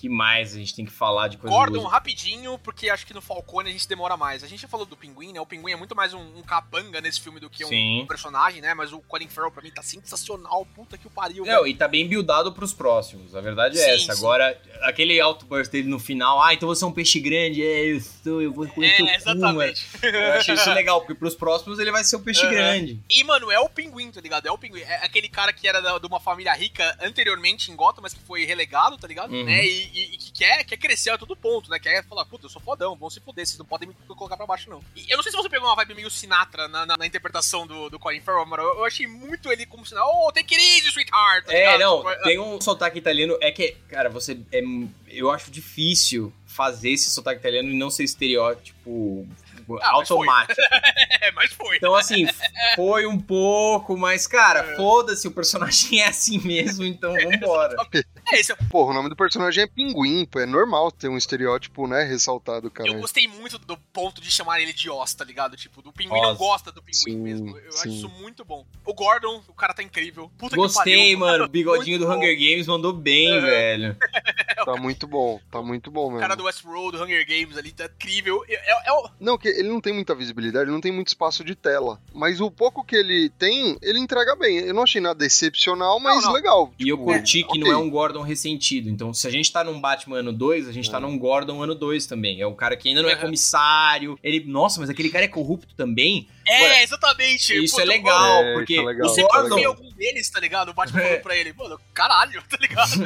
Que mais a gente tem que falar de coisa Gordon, rapidinho, porque acho que no Falcone a gente demora mais. A gente já falou do Pinguim, né? O Pinguim é muito mais um, um capanga nesse filme do que Sim. um personagem, né? Mas o Colin Farrell pra mim tá sensacional. Puta que o pariu. Não, e tá bem buildado pros próximos. A verdade é Sim, essa. sim. Agora, aquele outburst dele no final, ah, então você é um peixe grande, é, eu sou, eu vou teu É, cu, exatamente. Eu achei isso legal, porque pros próximos ele vai ser um peixe Uhum. grande. E, mano, é o Pinguim, tá ligado? É o Pinguim. É aquele cara que era da- de uma família rica anteriormente em Gotham, mas que foi relegado, tá ligado? Uhum. Né? E, e- e que quer, quer crescer a todo ponto, né? Quer falar, puta, eu sou fodão, vão se foder, vocês não podem me colocar pra baixo, não. E eu não sei se você pegou uma vibe meio Sinatra na, na- na interpretação do, do Colin Farrell, mano. Eu, eu achei muito ele como Sinatra. Oh, take it easy, sweetheart! tá É, não, Tipo, tem um sotaque italiano. É que, cara, você. É, eu acho difícil fazer esse sotaque italiano e não ser estereótipo Ah, automático. É, mas foi. Então, assim, foi um pouco, mas, cara, foda-se, o personagem é assim mesmo, então vambora. É, esse, Porra, o nome do personagem é Pinguim, pô. É normal ter um estereótipo, né, ressaltado, cara. Eu gostei muito do ponto de chamar ele de Oz, tá ligado? Tipo, do pinguim não Oz. gosta do pinguim Sim, mesmo. Eu acho sim. isso muito bom. O Gordon, o cara tá incrível. Puta Gostei, que pariu. mano. O bigodinho Muito do bom. Hunger Games mandou bem, Uhum. velho. Tá muito bom, tá muito bom O mesmo. cara do Westworld, do Hunger Games ali, tá incrível. É, é- é o- Não, que ele não tem muita visibilidade, ele não tem muito espaço de tela. Mas o pouco que ele tem, ele entrega bem. Eu não achei nada excepcional, mas não. legal. E eu Tipo, curti que ok. não é um Gordon ressentido. Então, se a gente tá num Batman ano 2, a gente tá num Gordon ano 2 também. É o cara que ainda não é Uhum. comissário. Ele, nossa, mas aquele cara é corrupto também. É, Ué, exatamente. Isso Puta, é legal, É, porque é legal. Você o é confia em legal. algum deles, tá ligado? O Batman É. falou pra ele, mano, caralho, tá ligado?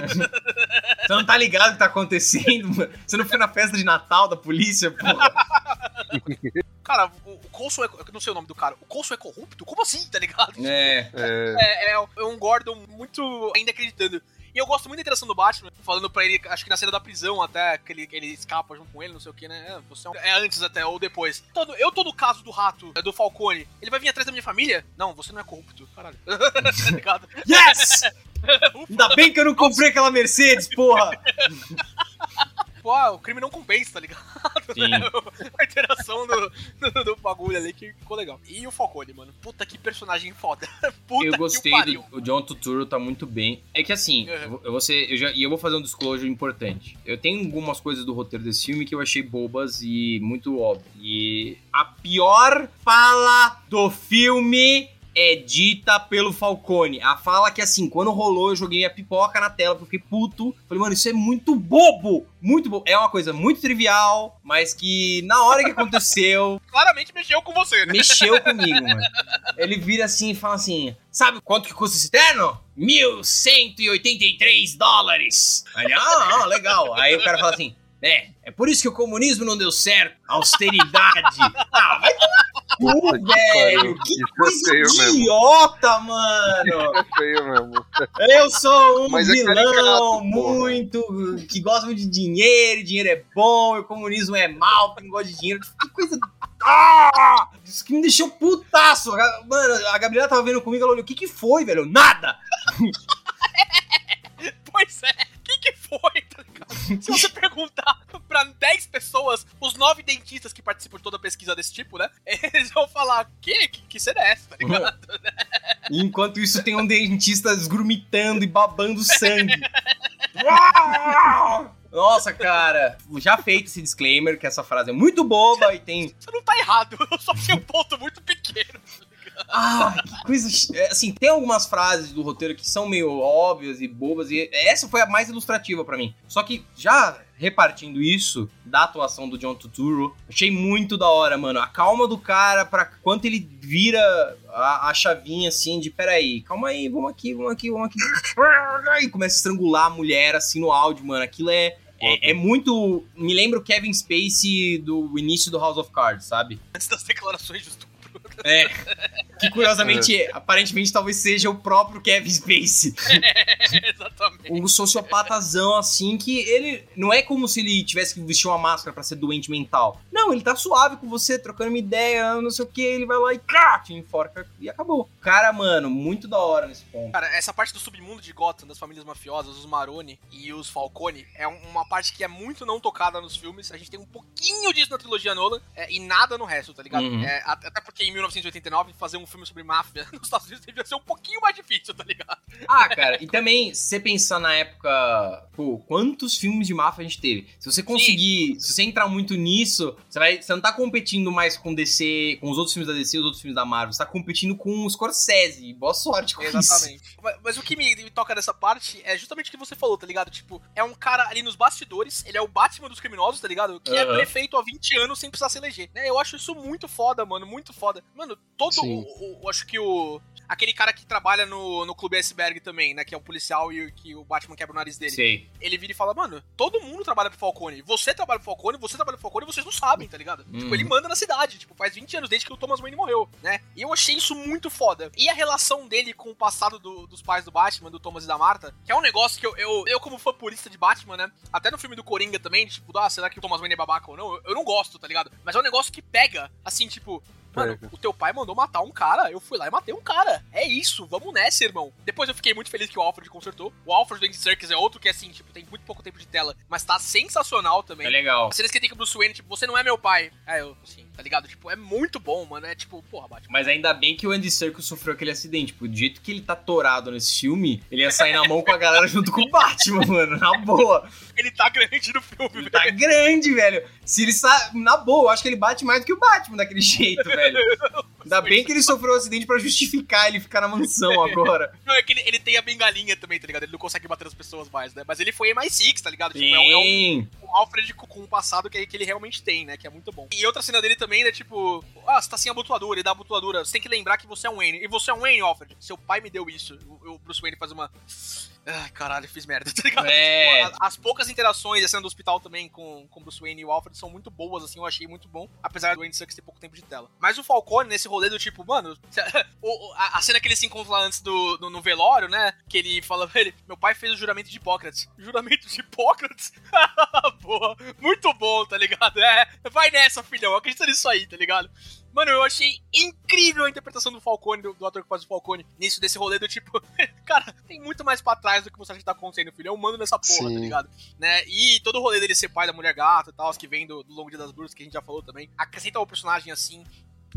Você não tá ligado o que tá acontecendo, mano. Você não foi na festa de Natal da polícia, porra. cara, o, o Coulson é. Eu não sei o nome do cara. O Coulson é corrupto? Como assim, tá ligado? É. É, É, é, é um Gordon muito ainda acreditando. E eu gosto muito da interação do Batman, falando pra ele, acho que na cena da prisão até, que ele, ele escapa junto com ele, não sei o que, né? É, é, um- é antes até, ou depois. Então, eu tô no caso do rato, é, do Falcone. Ele vai vir atrás da minha família? Não, você não é corrupto, caralho. tá ligado? Yes! Ainda bem que eu não comprei aquela Mercedes, porra! Pô, ah, o crime não compensa, tá ligado? Sim. A interação do, do, do bagulho ali que ficou legal. E o Falcone, mano. Puta que personagem foda. Puta Eu que gostei pariu. do o John Turturro, tá muito bem. É que assim, Uhum. eu vou- eu já, e eu vou fazer um disclosure importante. Eu tenho algumas coisas do roteiro desse filme que eu achei bobas e muito óbvias. E a pior fala do filme é dita pelo Falcone. A fala que assim, quando rolou, eu joguei a pipoca na tela, porque puto. Falei, mano, isso é muito bobo! Muito bobo. É uma coisa muito trivial, mas que na hora que aconteceu, Claramente mexeu com você, né? mexeu comigo, mano. Ele vira assim e fala assim: Sabe quanto que custa esse terno? 1.183 dólares. Aí ah, ah, legal. Aí o cara fala assim: É, é por isso que o comunismo não deu certo. Austeridade. ah, vai tomar cu, velho. Que Isso é coisa mesmo. idiota, mano. é feio mesmo. Eu sou um Mas é vilão porra. muito. que gosta muito de dinheiro, dinheiro é bom, o comunismo é mal, quem gosta de dinheiro. Que coisa. Ah! Isso que me deixou putaço. Mano, a Gabriela tava vendo comigo, ela olhou: o que que foi, velho? Nada! Pois é, o que, que foi? Se você perguntar pra 10 pessoas, os 9 dentistas que participam de toda pesquisa desse tipo, né? Eles vão falar, que? Que, que cena é essa, tá ligado? E enquanto isso, tem um dentista esgurmitando e babando sangue. Nossa, cara, já feito esse disclaimer que essa frase é muito boba e tem Você não tá errado, eu só tinha um ponto muito pequeno. Ah, que coisa. é, Assim, tem algumas frases do roteiro que são meio óbvias e bobas, e essa foi a mais ilustrativa pra mim. Só que, já repartindo isso da atuação do John Turturro, achei muito da hora, mano. A calma do cara, pra quanto ele vira a, a chavinha assim de peraí, calma aí, vamos aqui, vamos aqui, vamos aqui. E começa a estrangular a mulher assim no áudio, mano. Aquilo é. É, é muito. Me lembra o Kevin Spacey do início do House of Cards, sabe? Antes das declarações de estupro. É. Eh. Que curiosamente, aparentemente, talvez seja o próprio Kevin Spacey. É, exatamente. Um sociopatazão assim que ele. Não é como se ele tivesse que vestir uma máscara pra ser doente mental. Não, ele tá suave com você, trocando uma ideia, não sei o que, ele vai lá e cá, te enforca e acabou. Cara, mano, muito da hora nesse ponto. Cara, essa parte do submundo de Gotham, das famílias mafiosas, os Maroni e os Falcone, é um- uma parte que é muito não tocada nos filmes. A gente tem um pouquinho disso na trilogia Nolan é, e nada no resto, tá ligado? Uhum. É, at- até porque em 1989 fazer um filme sobre máfia nos Estados Unidos devia ser um pouquinho mais difícil, tá ligado? Ah, cara, e também, se você pensar na época, pô, quantos filmes de máfia a gente teve? Se você conseguir, se você entrar muito nisso, você, vai, você não tá competindo mais com DC, com os outros filmes da DC, os outros filmes da Marvel, você tá competindo com o Scorsese. Boa sorte com isso. Exatamente. Mas, o que me, me toca nessa parte é justamente o que você falou, tá ligado? Tipo, é um cara ali nos bastidores, ele é o Batman dos criminosos, tá ligado? Que é prefeito há 20 anos sem precisar se eleger. Né? Eu acho isso muito foda, mano, muito foda. Mano, todo Sim. O, o- Acho que o. Aquele cara que trabalha no, no Clube Iceberg também, né? Que é o policial e que o Batman quebra o nariz dele. Sei. Ele vira e fala, mano, todo mundo trabalha pro Falcone. Você trabalha pro Falcone, você trabalha pro Falcone e vocês não sabem, tá ligado? Tipo, ele manda na cidade, tipo, faz 20 anos desde que o Thomas Wayne morreu, né? E eu achei isso muito foda. E a relação dele com o passado do- dos pais do Batman, do Thomas e da Martha, que é um negócio que eu, eu, eu como fã purista de Batman, né? Até no filme do Coringa também, tipo, ah, será que o Thomas Wayne é babaca ou não? Eu, eu não gosto, tá ligado? Mas é um negócio que pega, assim, tipo, Mano, o teu pai mandou matar um cara, eu fui lá e matei um cara. É isso, vamos nessa, irmão. Depois eu fiquei muito feliz que o Alfred consertou. O Alfred do Andy Serkis é outro que, assim, tipo, tem muito pouco tempo de tela, mas tá sensacional também. É legal. As cenas que tem com o Bruce Wayne, tipo, você não é meu pai. É, eu, assim, tá ligado? Tipo, é muito bom, mano. É tipo, porra, Batman. Mas ainda bem que o Andy Serkis sofreu aquele acidente. Tipo, do jeito que ele tá torado nesse filme, ele ia sair na mão com a galera junto com o Batman, mano. Na boa. Ele tá grande no filme, Ele velho. tá grande, velho. Se ele sa... Na boa, eu acho que ele bate mais do que o Batman daquele jeito, velho. Ainda bem que ele sofreu um acidente pra justificar ele ficar na mansão agora. Não, é que ele, ele tem a bengalinha também, tá ligado? Ele não consegue bater as pessoas mais, né? Mas ele foi MI6, tá ligado? Tipo, é, um- é um, um Alfred com, um passado que, que ele realmente tem, né? Que é muito bom. E outra cena dele também, né? Tipo, ah, você tá sem abotoadura, ele dá abotoadura. Você tem que lembrar que você é um Wayne. E você é um Wayne, Alfred. Seu pai me deu isso. O Bruce Wayne faz uma. Ai, caralho, fiz merda, tá ligado? É. Tipo, as, poucas interações, a cena do hospital também com, com Bruce Wayne e o Alfred são muito boas, assim, eu achei muito bom. Apesar do Andy Serkis ter pouco tempo de tela. Mas o Falcone, nesse rolê do tipo, mano, a cena que ele se encontra lá antes do, no, no velório, né? Que ele fala pra ele, meu pai fez o juramento de Hipócrates. Juramento de Hipócrates? Boa. Muito bom, tá ligado? É, vai nessa, filhão. Acredita nisso aí, tá ligado? Mano, eu achei incrível a interpretação do Falcone, do, do ator que faz o Falcone, nisso, desse rolê do tipo, cara, tem muito mais pra trás do que você acha que tá acontecendo, filho. Eu mando nessa porra, Sim. tá ligado? Né? E todo o rolê dele ser pai da mulher gata e tal, que vem do, do Longo Dia das Bruxas, que a gente já falou também, acrescenta o personagem assim.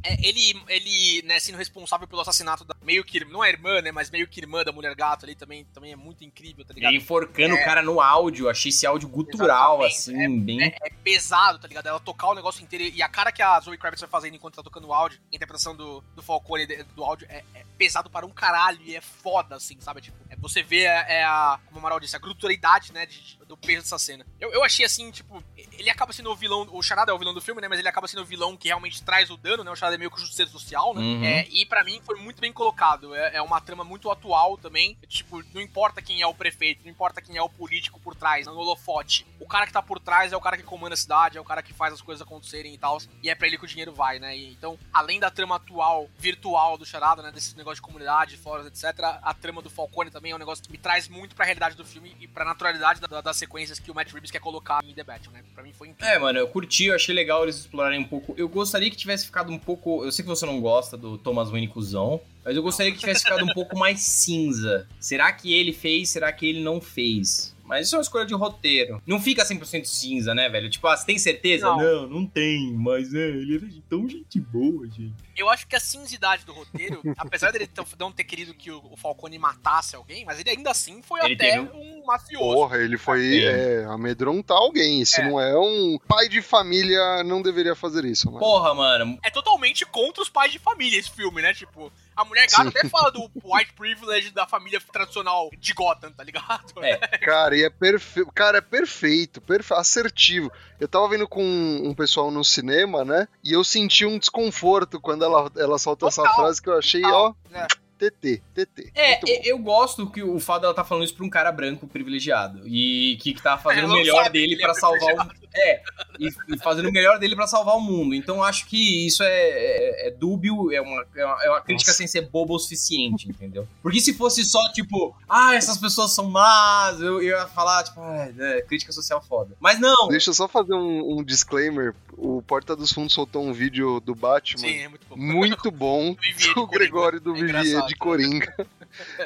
É, ele, ele, né, sendo responsável pelo assassinato da meio que, não é irmã, né, mas meio que irmã da mulher gato ali também, também é muito incrível, tá ligado? Ele enforcando É. o cara no áudio. Achei esse áudio gutural, assim, bem. É, é pesado, tá ligado? Ela tocar o negócio inteiro e a cara que a Zoe Kravitz vai fazendo enquanto tá tocando o áudio, a interpretação do, do Falcone do áudio é, é pesado para um caralho e é foda, assim, sabe? Tipo, é, você vê é, é a, como o Amaral disse, a gruturaridade, né, de- do peso dessa cena. Eu, eu achei assim, tipo, ele acaba sendo o vilão, o Charada é o vilão do filme, né, mas ele acaba sendo o vilão que realmente traz o dano, né, o Charada é meio que o justiceiro social, né, Uhum. é, e pra mim foi muito bem colocado, é, é uma trama muito atual também, tipo, não importa quem é o prefeito, não importa quem é o político por trás, no holofote, o cara que tá por trás é o cara que comanda a cidade, é o cara que faz as coisas acontecerem e tal, e é pra ele que o dinheiro vai, né, e, então, além da trama atual, virtual do Charada, né, desse negócio de comunidade, fóruns, etc, a trama do Falcone também é um negócio que me traz muito pra realidade do filme e pra naturalidade da- das sequências que o Matt Reeves quer colocar em The Batman, né, pra mim foi incrível. É, mano, eu curti, eu achei legal eles explorarem um pouco. Eu gostaria que tivesse ficado um pouco. Eu sei que você não gosta do Thomas Wayne cuzão, mas eu gostaria que tivesse ficado um pouco mais cinza. Será que ele fez? Será que ele não fez? Mas isso é uma escolha de roteiro. Não fica 100% cinza, né, velho? Tipo, ah, você tem certeza? Não. Não, não tem. Mas é, ele era tão gente boa, gente. Eu acho que a cinzidade do roteiro, apesar dele não ter querido que o, Falcone matasse alguém, mas ele ainda assim foi Ele até teve um mafioso. Porra, ele foi é, amedrontar alguém. Se É. não é um pai de família, não deveria fazer isso, mano. Porra, mano. É totalmente contra os pais de família esse filme, né? Tipo, a mulher gata Sim. até fala do white privilege da família tradicional de Gotham, tá ligado? É. Cara, e é perfeito. Cara, é perfeito, perfe... assertivo. Eu tava vendo com um pessoal no cinema, né? E eu senti um desconforto quando ela, ela solta essa Total, frase que eu achei, total, ó, né? TT, TT. É, eu gosto que o fato dela tá falando isso pra um cara branco privilegiado. E que, que tá fazendo Ela o melhor dele ele pra é salvar o. É. e, e fazendo o melhor dele pra salvar o mundo. Então acho que isso é, é, é dúbio, é uma, é uma, é uma crítica Nossa. sem ser boba o suficiente, entendeu? Porque se fosse só, tipo, ah, essas pessoas são más, eu, eu ia falar, tipo, ah, é, crítica social foda. Mas não, Deixa eu só fazer um, um disclaimer. O Porta dos Fundos soltou um vídeo do Batman. Sim, é muito bom. Muito bom Do. Gregório do É Vivier de Coringa.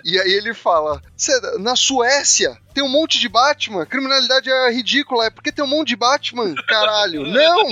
E aí ele fala: "Cê- na Suécia tem um monte de Batman, criminalidade é ridícula, é porque tem um monte de Batman, caralho. Não!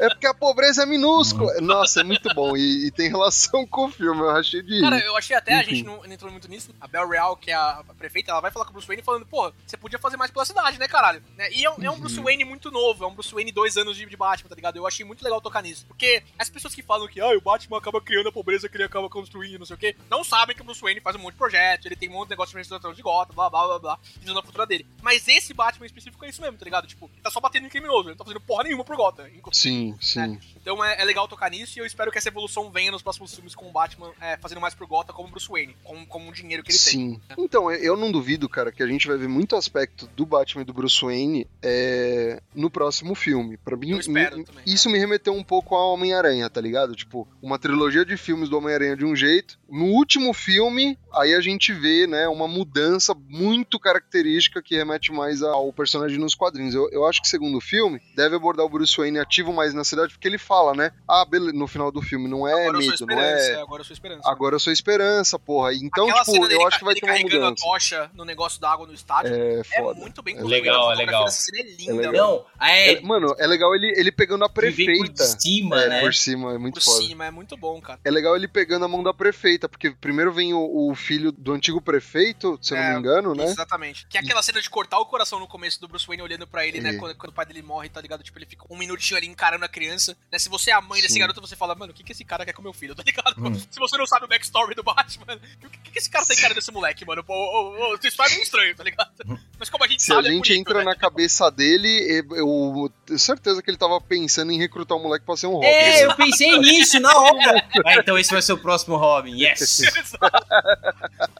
É porque a pobreza é minúscula. Nossa, é muito bom. E, e tem relação com o filme, eu achei de. Cara, eu achei até, a Enfim. gente não, não entrou muito nisso. A Bel Real, que é a, a prefeita, ela vai falar com o Bruce Wayne falando, porra, você podia fazer mais pela cidade, né, caralho? Né? E é um, é um Bruce Wayne muito novo, é um Bruce Wayne dois anos de, de Batman, tá ligado? Eu achei muito legal tocar nisso. Porque as pessoas que falam que, ah, o Batman acaba criando a pobreza que ele acaba construindo, não sei o quê, não sabem que o Bruce Wayne faz um monte de projeto, ele tem um monte de negócio de reestruturação de gota, blá, blá, blá, blá, visando a futura dele. Mas esse Batman em específico é isso mesmo, tá ligado? Tipo, ele tá só batendo em criminoso, ele não tá fazendo porra nenhuma por gota. Sim, sim. Então é, é legal tocar nisso e eu espero que essa evolução venha nos próximos filmes com o Batman é, fazendo mais por Gotham como Bruce Wayne, com, com o dinheiro que ele tem. Sim. Então, eu- eu não duvido, cara, que a gente vai ver muito aspecto do Batman e do Bruce Wayne é, no próximo filme. Pra mim, Eu espero me- também, isso me remeteu um pouco ao Homem-Aranha, tá ligado? Tipo, uma trilogia de filmes do Homem-Aranha de um jeito. No último filme, aí a gente vê, né, uma mudança muito característica que remete mais ao personagem nos quadrinhos. Eu, eu acho que segundo filme, deve abordar o Bruce Wayne ativo mais na cidade, porque ele fala, né? Ah, beleza, no final do filme, não é agora eu sou medo, não esperança, é. agora eu sou esperança. Agora eu sou esperança, porra. Então, Aquela tipo, cena dele, eu acho que vai ter uma carregando mudança. a tocha no negócio da água no estádio É é, foda. muito bem É construída. legal, a é legal. dessa cena é linda, É legal. mano. não, é, É, mano, é legal ele, ele pegando a prefeita. por cima, é, né? por cima, é muito Por foda. cima, é muito bom, cara. É legal ele pegando a mão da prefeita, porque primeiro vem o, o filho do antigo prefeito, se eu não É, me engano, né? Exatamente. Que é aquela cena de cortar o coração no começo do Bruce Wayne olhando pra ele, né? É. Quando, quando o pai dele morre, tá ligado? Tipo, ele fica um minutinho ali encarando a criança. Né? Se você é a mãe desse Sim. garoto, você fala, mano, o que, que esse cara quer com meu filho, tá ligado? Hum. Se você não sabe o backstory do Batman, o que, que esse cara tá encarando esse moleque, mano? Pô, ô, ô, isso é meio estranho, tá ligado? Mas como a gente Se a sabe, é gente bonito, entra né? na cabeça dele, eu, eu tenho certeza que ele tava pensando em recrutar o moleque pra ser um Robin. É, eu pensei nisso na hora. Ah, então esse vai ser o próximo Robin. Yes.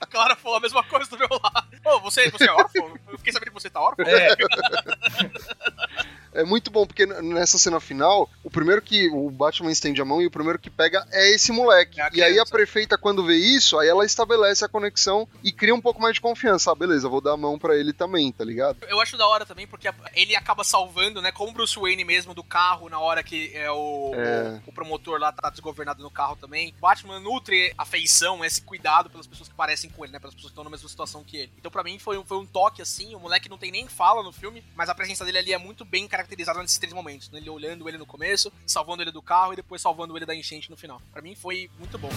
A Clara falou a mesma coisa do meu lado. Ô, você, você é órfão? Eu fiquei sabendo que você tá órfão. É, É muito bom, porque nessa cena final, o primeiro que o Batman estende a mão e o primeiro que pega é esse moleque. É e aí a prefeita, quando vê isso, aí ela estabelece a conexão e cria um pouco mais de confiança. Ah, beleza, vou dar a mão pra ele também, tá ligado? Eu acho da hora também, porque ele acaba salvando, né, como Bruce Wayne mesmo, do carro, na hora que é o, É. o, o promotor lá tá desgovernado no carro também. Batman nutre afeição, esse cuidado pelas pessoas que parecem com ele, né, pelas pessoas que estão na mesma situação que ele. Então pra mim foi, um- foi um toque, assim, o moleque não tem nem fala no filme, mas a presença dele ali é muito bem caracterizada nesses três momentos, né, ele olhando ele no começo, salvando ele do carro e depois salvando ele da enchente no final. Pra mim foi muito bom.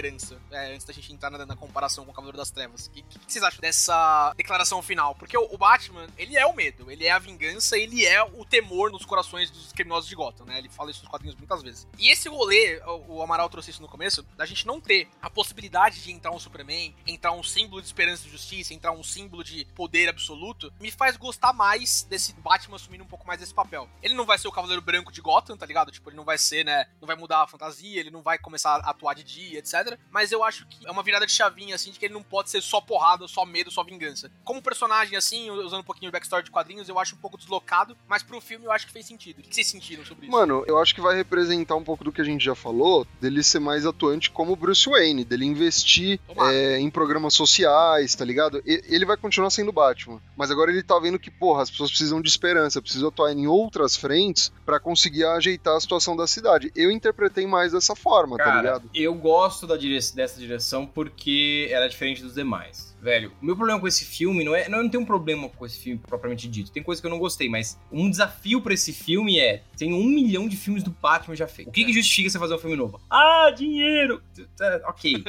Esperança? É, antes da gente entrar na, na comparação com o Cavaleiro das Trevas. O que, que vocês acham dessa declaração final? Porque o, o Batman, ele é o medo, ele é a vingança, ele é o temor nos corações dos criminosos de Gotham, né? Ele fala isso nos quadrinhos muitas vezes. E esse rolê, o, o Amaral trouxe isso no começo, da gente não ter a possibilidade de entrar um Superman, entrar um símbolo de esperança e justiça, entrar um símbolo de poder absoluto, me faz gostar mais desse Batman assumindo um pouco mais desse papel. Ele não vai ser o Cavaleiro Branco de Gotham, tá ligado? Tipo, ele não vai ser, né? Não vai mudar a fantasia, ele não vai começar a atuar de dia, etc. Mas eu acho que é uma virada de chavinha, assim, de que ele não pode ser só porrada, só medo, só vingança. Como personagem, assim, usando um pouquinho o backstory de quadrinhos, eu acho um pouco deslocado, mas pro filme eu acho que fez sentido. O que vocês sentiram sobre isso? Mano, eu acho que vai representar um pouco do que a gente já falou, dele ser mais atuante como Bruce Wayne, dele investir é, em programas sociais, tá ligado? E- ele vai continuar sendo Batman, mas agora ele tá vendo que, porra, as pessoas precisam de esperança, precisam atuar em outras frentes pra conseguir ajeitar a situação da cidade. Eu interpretei mais dessa forma, tá Cara, ligado? eu gosto da dire- dessa direção porque ela é diferente dos demais. Velho, o meu problema com esse filme não é. Não, eu não tenho um problema com esse filme propriamente dito. Tem coisa que eu não gostei, mas um desafio pra esse filme é: tem um milhão de filmes do Batman já feitos. O que, que justifica você fazer um filme novo? Ah, dinheiro! Tá, ok.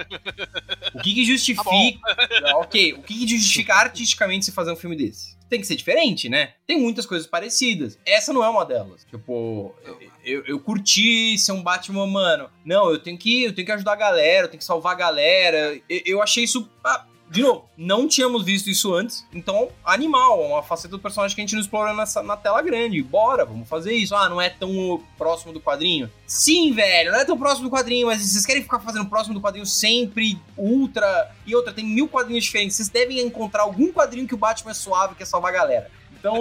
O que, que justifica. ok. O que, que justifica artisticamente você fazer um filme desse? Tem que ser diferente, né? Tem muitas coisas parecidas. Essa não é uma delas. Tipo, eu, eu curti ser um Batman, mano. Não, eu tenho que, eu tenho que ajudar a galera, eu tenho que salvar a galera. Eu, eu achei isso. ah, de novo, não tínhamos visto isso antes, então animal, uma faceta do personagem que a gente não explora nessa, na tela grande. Bora, vamos fazer isso. Ah, não é tão próximo do quadrinho? Sim, velho, não é tão próximo do quadrinho, mas vocês querem ficar fazendo próximo do quadrinho sempre, ultra e outra, tem mil quadrinhos diferentes. Vocês devem encontrar algum quadrinho que o Batman é suave, que é salvar a galera. Então,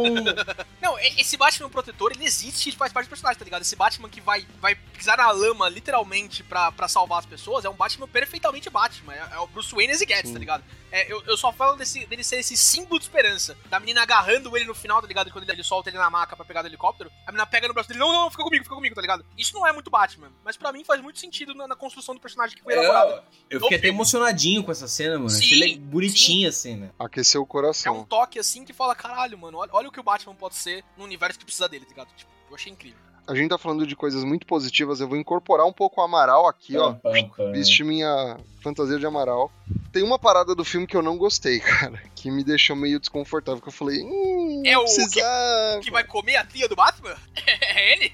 Não, esse Batman protetor, ele existe e faz parte do personagem, tá ligado? Esse Batman que vai, vai pisar na lama, literalmente, pra, pra salvar as pessoas, é um Batman perfeitamente Batman. É, é o Bruce Wayne e Guedes, tá ligado? É, eu, eu só falo desse, dele ser esse símbolo de esperança. Da menina agarrando ele no final, tá ligado? Quando ele, ele solta ele na maca pra pegar do helicóptero, a menina pega no braço dele, não, não, fica comigo, fica comigo, tá ligado? Isso não é muito Batman, mas pra mim faz muito sentido na, na construção do personagem que foi elaborado. eu, eu fiquei até emocionadinho com essa cena, mano. Sim, Achei bonitinha a cena. Aqueceu o É um coração. toque assim que fala, caralho, mano, olha, olha o que o Batman pode ser no universo que precisa dele, tá ligado? Tipo, eu achei incrível. A gente tá falando de coisas muito positivas. Eu vou incorporar um pouco o Amaral aqui, ó. Pam, pam. Vestir minha fantasia de Amaral. Tem uma parada do filme que eu não gostei, cara. Que me deixou meio desconfortável. Que eu falei, hum, É o que- precisava. Que vai comer a tia do Batman? É ele?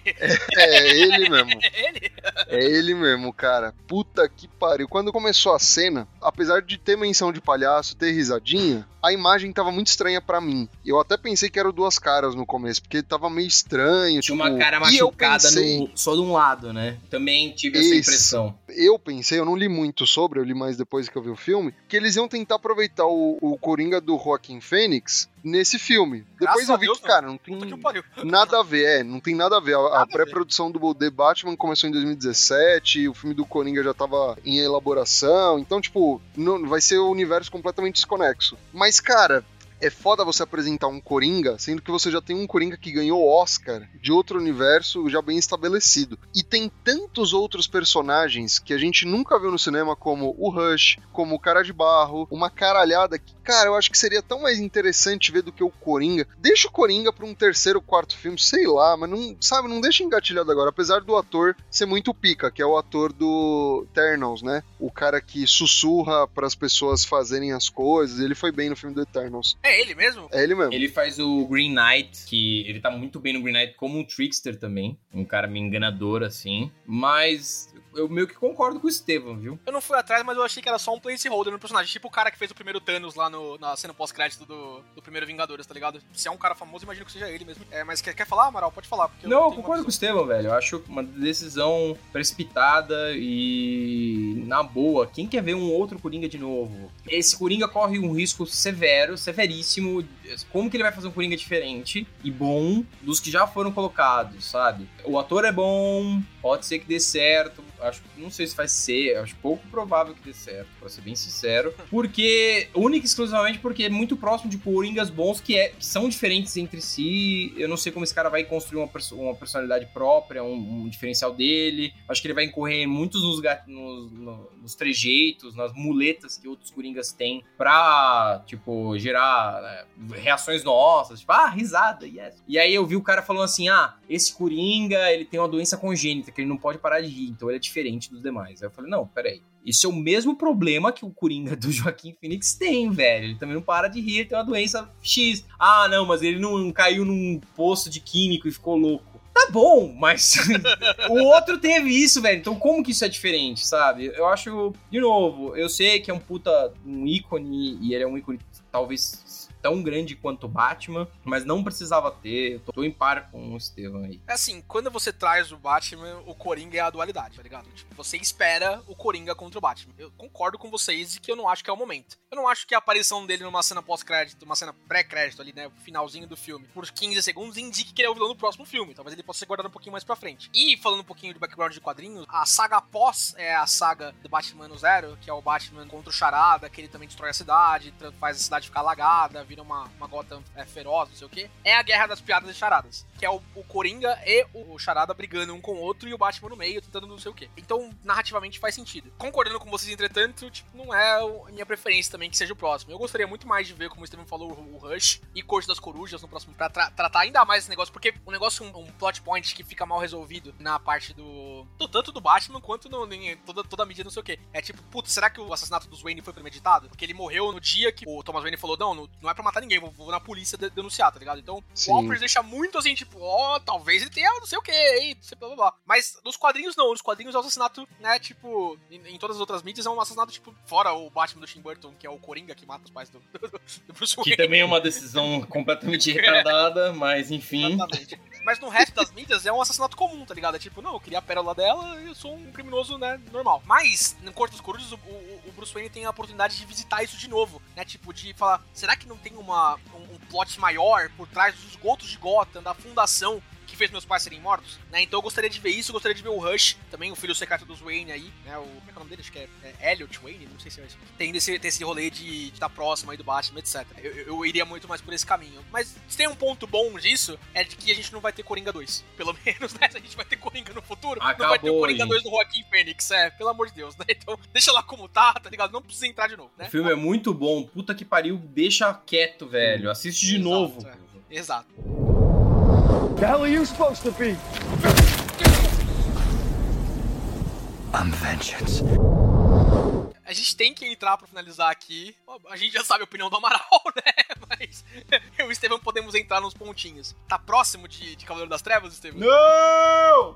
É ele mesmo. É ele? É ele mesmo, cara. Puta que pariu. Quando começou a cena, apesar de ter menção de palhaço, ter risadinha, a imagem tava muito estranha pra mim. Eu até pensei que era o duas caras no começo, porque tava meio estranho. Tinha tipo, uma cara machucada pensei, no- só de um lado, né? Também tive essa impressão. Eu pensei, eu não li muito sobre, eu li mais depois que eu vi o filme, que eles iam tentar aproveitar o, o Coringa do Joaquim Fênix nesse filme. Depois Graças eu vi Deus, que, cara, não tem nada a ver, é, não tem nada a ver. A- A, pré-produção do The Batman começou em 2017, o filme do Coringa já tava em elaboração, então, tipo, não, vai ser o universo completamente desconexo. Mas, cara. É foda você apresentar um Coringa, sendo que você já tem um Coringa que ganhou Oscar de outro universo já bem estabelecido. E tem tantos outros personagens que a gente nunca viu no cinema, como o Rush, como o Cara de Barro, uma caralhada que, cara, eu acho que seria tão mais interessante ver do que o Coringa. Deixa o Coringa pra um terceiro, quarto filme, sei lá, mas não, sabe, não deixa engatilhado agora. Apesar do ator ser muito pica, que é o ator do Eternals, né? O cara que sussurra pras pessoas fazerem as coisas. Ele foi bem no filme do Eternals. É ele mesmo? É ele mesmo. Ele faz o Green Knight, que ele tá muito bem no Green Knight como um trickster também. Um cara meio enganador, assim. Mas eu meio que concordo com o Estevam, viu? Eu não fui atrás, mas eu achei que era só um placeholder no personagem. Tipo o cara que fez o primeiro Thanos lá no, na cena pós-crédito do, do primeiro Vingadores, tá ligado? Se é um cara famoso, imagino que seja ele mesmo. É, mas quer, quer falar, Amaral? Pode falar. Porque Não, eu concordo com o. Estevam, velho. Eu acho uma decisão precipitada e na boa. Quem quer ver um outro Coringa de novo? Esse Coringa corre um risco severo, severíssimo. Como que ele vai fazer um Coringa diferente e bom dos que já foram colocados, sabe? O ator é bom, pode ser que dê certo. Acho, não sei se vai ser, acho pouco provável que dê certo, pra ser bem sincero. Porque, única e exclusivamente porque é muito próximo de Coringas bons que, é, que são diferentes entre si. Eu não sei como esse cara vai construir uma, perso- uma personalidade própria, um, um diferencial dele. Acho que ele vai incorrer muitos nos, nos, no- nos trejeitos, nas muletas que outros Coringas têm pra, tipo, gerar né, reações nossas. Tipo, ah, risada, yes. E aí eu vi o cara falando assim, ah, esse Coringa, ele tem uma doença congênita, que ele não pode parar de rir, então ele é diferente dos demais. Aí eu falei, não, peraí. Isso é o mesmo problema que o Coringa do Joaquim Phoenix tem, velho. Ele também não para de rir, ele tem uma doença X. Ah, não, mas ele não caiu num poço de químico e ficou louco. Tá bom, mas o outro teve isso, velho. Então como que isso é diferente, sabe? Eu acho, de novo, eu sei que é um puta um ícone e ele é um ícone talvez tão grande quanto Batman, mas não precisava ter. Eu tô, em par com o Estevam aí. É assim, quando você traz o Batman, o Coringa é a dualidade, tá ligado? Tipo, você espera o Coringa contra o Batman. Eu concordo com vocês de que eu não acho que é o momento. Eu não acho que a aparição dele numa cena pós-crédito, uma cena pré-crédito ali, né? Finalzinho do filme, por 15 segundos, indique que ele é o vilão do próximo filme. Talvez ele possa ser guardado um pouquinho mais pra frente. E falando um pouquinho de background de quadrinhos, a saga pós é a saga do Batman no Zero, que é o Batman contra o Charada, que ele também destrói a cidade, faz a cidade ficar alagada, vira uma, uma Gotham é, feroz, não sei o quê. É a guerra das piadas e charadas. Que é o, o Coringa e o Charada brigando um com o outro e o Batman no meio, tentando não sei o quê. Então, narrativamente faz sentido. Concordando com vocês, entretanto, tipo, não é a minha preferência também que seja o próximo. Eu gostaria muito mais de ver, como o Steven falou, o Rush e Corte das Corujas no próximo, pra tra- tratar ainda mais esse negócio, porque o negócio, um, um plot plot point que fica mal resolvido na parte do. do tanto do Batman quanto no, em toda, toda a mídia, não sei o quê. É tipo, putz, será que o assassinato dos Wayne foi premeditado? Porque ele morreu no dia que o Thomas Wayne falou: não, não, não é pra matar ninguém, vou, vou na polícia de- denunciar, tá ligado? Então, Sim. o Alfred deixa muito assim, tipo, ó, talvez ele tenha não sei o quê, hein, blá blá blá. Mas nos quadrinhos não, nos quadrinhos é um assassinato, né, tipo, em, em todas as outras mídias é um assassinato, tipo, fora o Batman do Tim Burton, que é o Coringa que mata os pais do, do, do Bruce Wayne. Que também é uma decisão completamente retardada, mas enfim. Exatamente. Mas no resto das mídias é um assassinato comum, tá ligado? É tipo, não, eu queria a pérola dela e eu sou um criminoso, né, normal. Mas, no Corto dos Corujas, o, o- o Bruce Wayne tem a oportunidade de visitar isso de novo, né? Tipo, de falar, será que não tem uma, um, um plot maior por trás dos esgotos de Gotham, da fundação que fez meus pais serem mortos, né? Então eu gostaria de ver isso, eu gostaria de ver o Rush, também o filho secreto dos Wayne aí, né? O, como é que é o nome dele? Acho que é, é Elliot Wayne, não sei se é isso. Tem esse, tem esse rolê de estar próximo aí do Batman, etc. Eu, eu- iria muito mais por esse caminho. Mas se tem um ponto bom disso, é de que a gente não vai ter Coringa 2. Pelo menos, né? Se a gente vai ter Coringa no futuro, não vai ter o Acabou, Coringa gente. 2 do Joaquim Fênix, é, pelo amor de Deus, né? Então, deixa lá como tá, tá ligado? Não precisa entrar de novo, né? O filme é muito bom, puta que pariu, deixa quieto, velho. Assiste de Exato, novo. é. Exato. The hell are you supposed to be? I'm vengeance. A gente tem que entrar pra finalizar aqui. A gente já sabe a opinião do Amaral, né? Mas eu e o Estevão podemos entrar nos pontinhos. Tá próximo de, de Cavaleiro das Trevas, Estevão?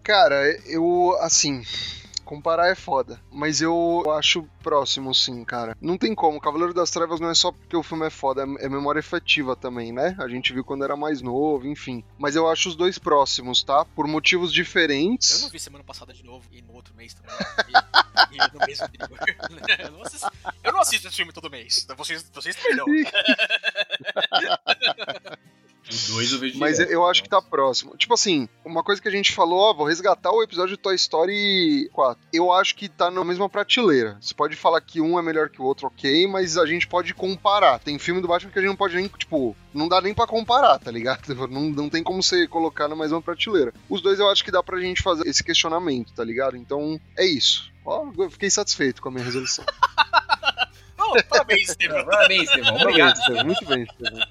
Cara, eu, assim. Comparar é foda, mas eu acho próximo, sim, cara. Não tem como. Cavaleiro das Trevas não é só porque o filme é foda, é é memória efetiva também, né? A gente viu quando era mais novo, enfim. Mas eu acho os dois próximos, tá? Por motivos Eu diferentes. não vi semana passada de novo e no outro mês também. E, e no anterior. Eu não assisto, eu não assisto esse filme todo mês. Vocês, vocês perdão. O 2 eu vejo Mas eu, direto, eu acho que tá próximo. Tipo assim, uma coisa que a gente falou, ó, vou resgatar o episódio de Toy Story 4. Eu acho que tá na mesma prateleira. Você pode falar que um é melhor que o outro, ok, mas a gente pode comparar. Tem filme do Batman que a gente não pode nem, tipo, não dá nem pra comparar, tá ligado? Não, não tem como você colocar na mesma prateleira. Os dois eu acho que dá pra gente fazer esse questionamento, tá ligado? Então, é isso. Ó, eu fiquei satisfeito com a minha resolução. Parabéns, Estevão. Parabéns, Estevão. Obrigado. Estevão, Muito bem, Estevão.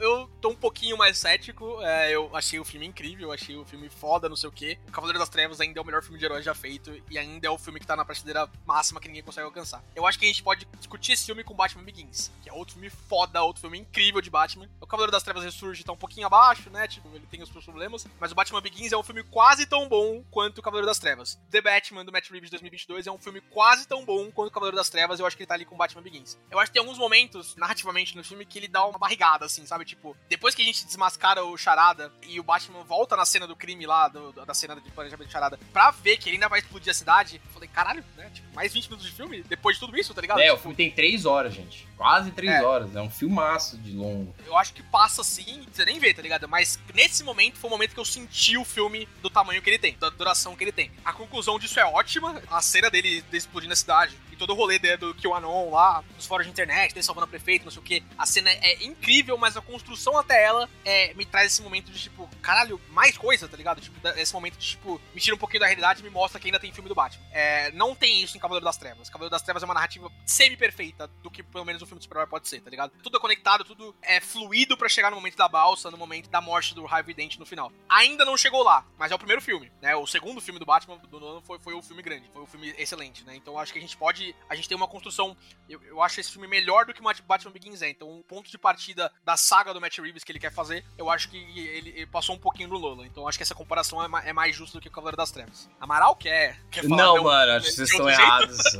Eu tô um pouquinho mais cético. é, eu achei o filme incrível, eu achei o filme foda, não sei o quê. O Cavaleiro das Trevas ainda é o melhor filme de herói já feito e ainda é o filme que tá na prateleira máxima que ninguém consegue alcançar. Eu acho que a gente pode discutir esse filme com Batman Begins, que é outro filme foda, outro filme incrível de Batman. O Cavaleiro das Trevas Ressurge tá um pouquinho abaixo, né? Tipo, ele tem os seus problemas, mas o Batman Begins é um filme quase tão bom quanto o Cavaleiro das Trevas. The Batman do Matt Reeves de 2022 é um filme quase tão bom quanto o Cavaleiro das Trevas. Eu acho que ele tá ali com o Batman Begins. Eu acho que tem alguns momentos narrativamente no filme que ele dá uma barrigada, assim, sabe? Tipo, depois que a gente desmascara o Charada e o Batman volta na cena do crime lá, do- da cena de planejamento de Charada, pra ver que ele ainda vai explodir a cidade, eu falei, caralho, né? Tipo, mais 20 minutos de filme depois de tudo isso, tá ligado? É, o Tipo, filme tem 3 horas, gente. Quase 3 É. horas. É um filmaço de longo. eu acho que passa assim, você nem vê, tá ligado? Mas nesse momento foi o momento que eu senti o filme do tamanho que ele tem, da duração que ele tem. A conclusão disso é ótima, a cena dele, dele explodindo a cidade e todo o rolê dele do QAnon lá, dos fóruns de internet, dele salvando a prefeito, não sei o que. A cena é incrível, mas a construção até ela é, me traz esse momento de tipo, caralho, mais coisa, tá ligado? Tipo, esse momento de tipo, me tira um pouquinho da realidade e me mostra que ainda tem filme do Batman. É, não tem isso em Cavaleiro das Trevas. Cavaleiro das Trevas é uma narrativa semi-perfeita do que pelo menos um filme de super-herói pode ser, tá ligado? Tudo é conectado, tudo é fluido pra chegar no momento da balsa, no momento da morte do Harvey Dent no final. Ainda não chegou lá, mas é o primeiro filme, né? O segundo filme do Batman do Nolan foi, foi o filme grande, foi o filme excelente, né? Então acho que a gente pode, a gente tem uma construção, eu, eu acho esse filme melhor do que o Batman Begins é. Então o ponto de partida da saga do Matt Reeves que ele quer fazer, eu acho que ele, ele passou um pouquinho no Nolan. Então acho que essa comparação é, ma- é mais justa do que o Cavaleiro das Trevas. Amaral quer, quer falar Não, meu- mano, acho que vocês estão errados.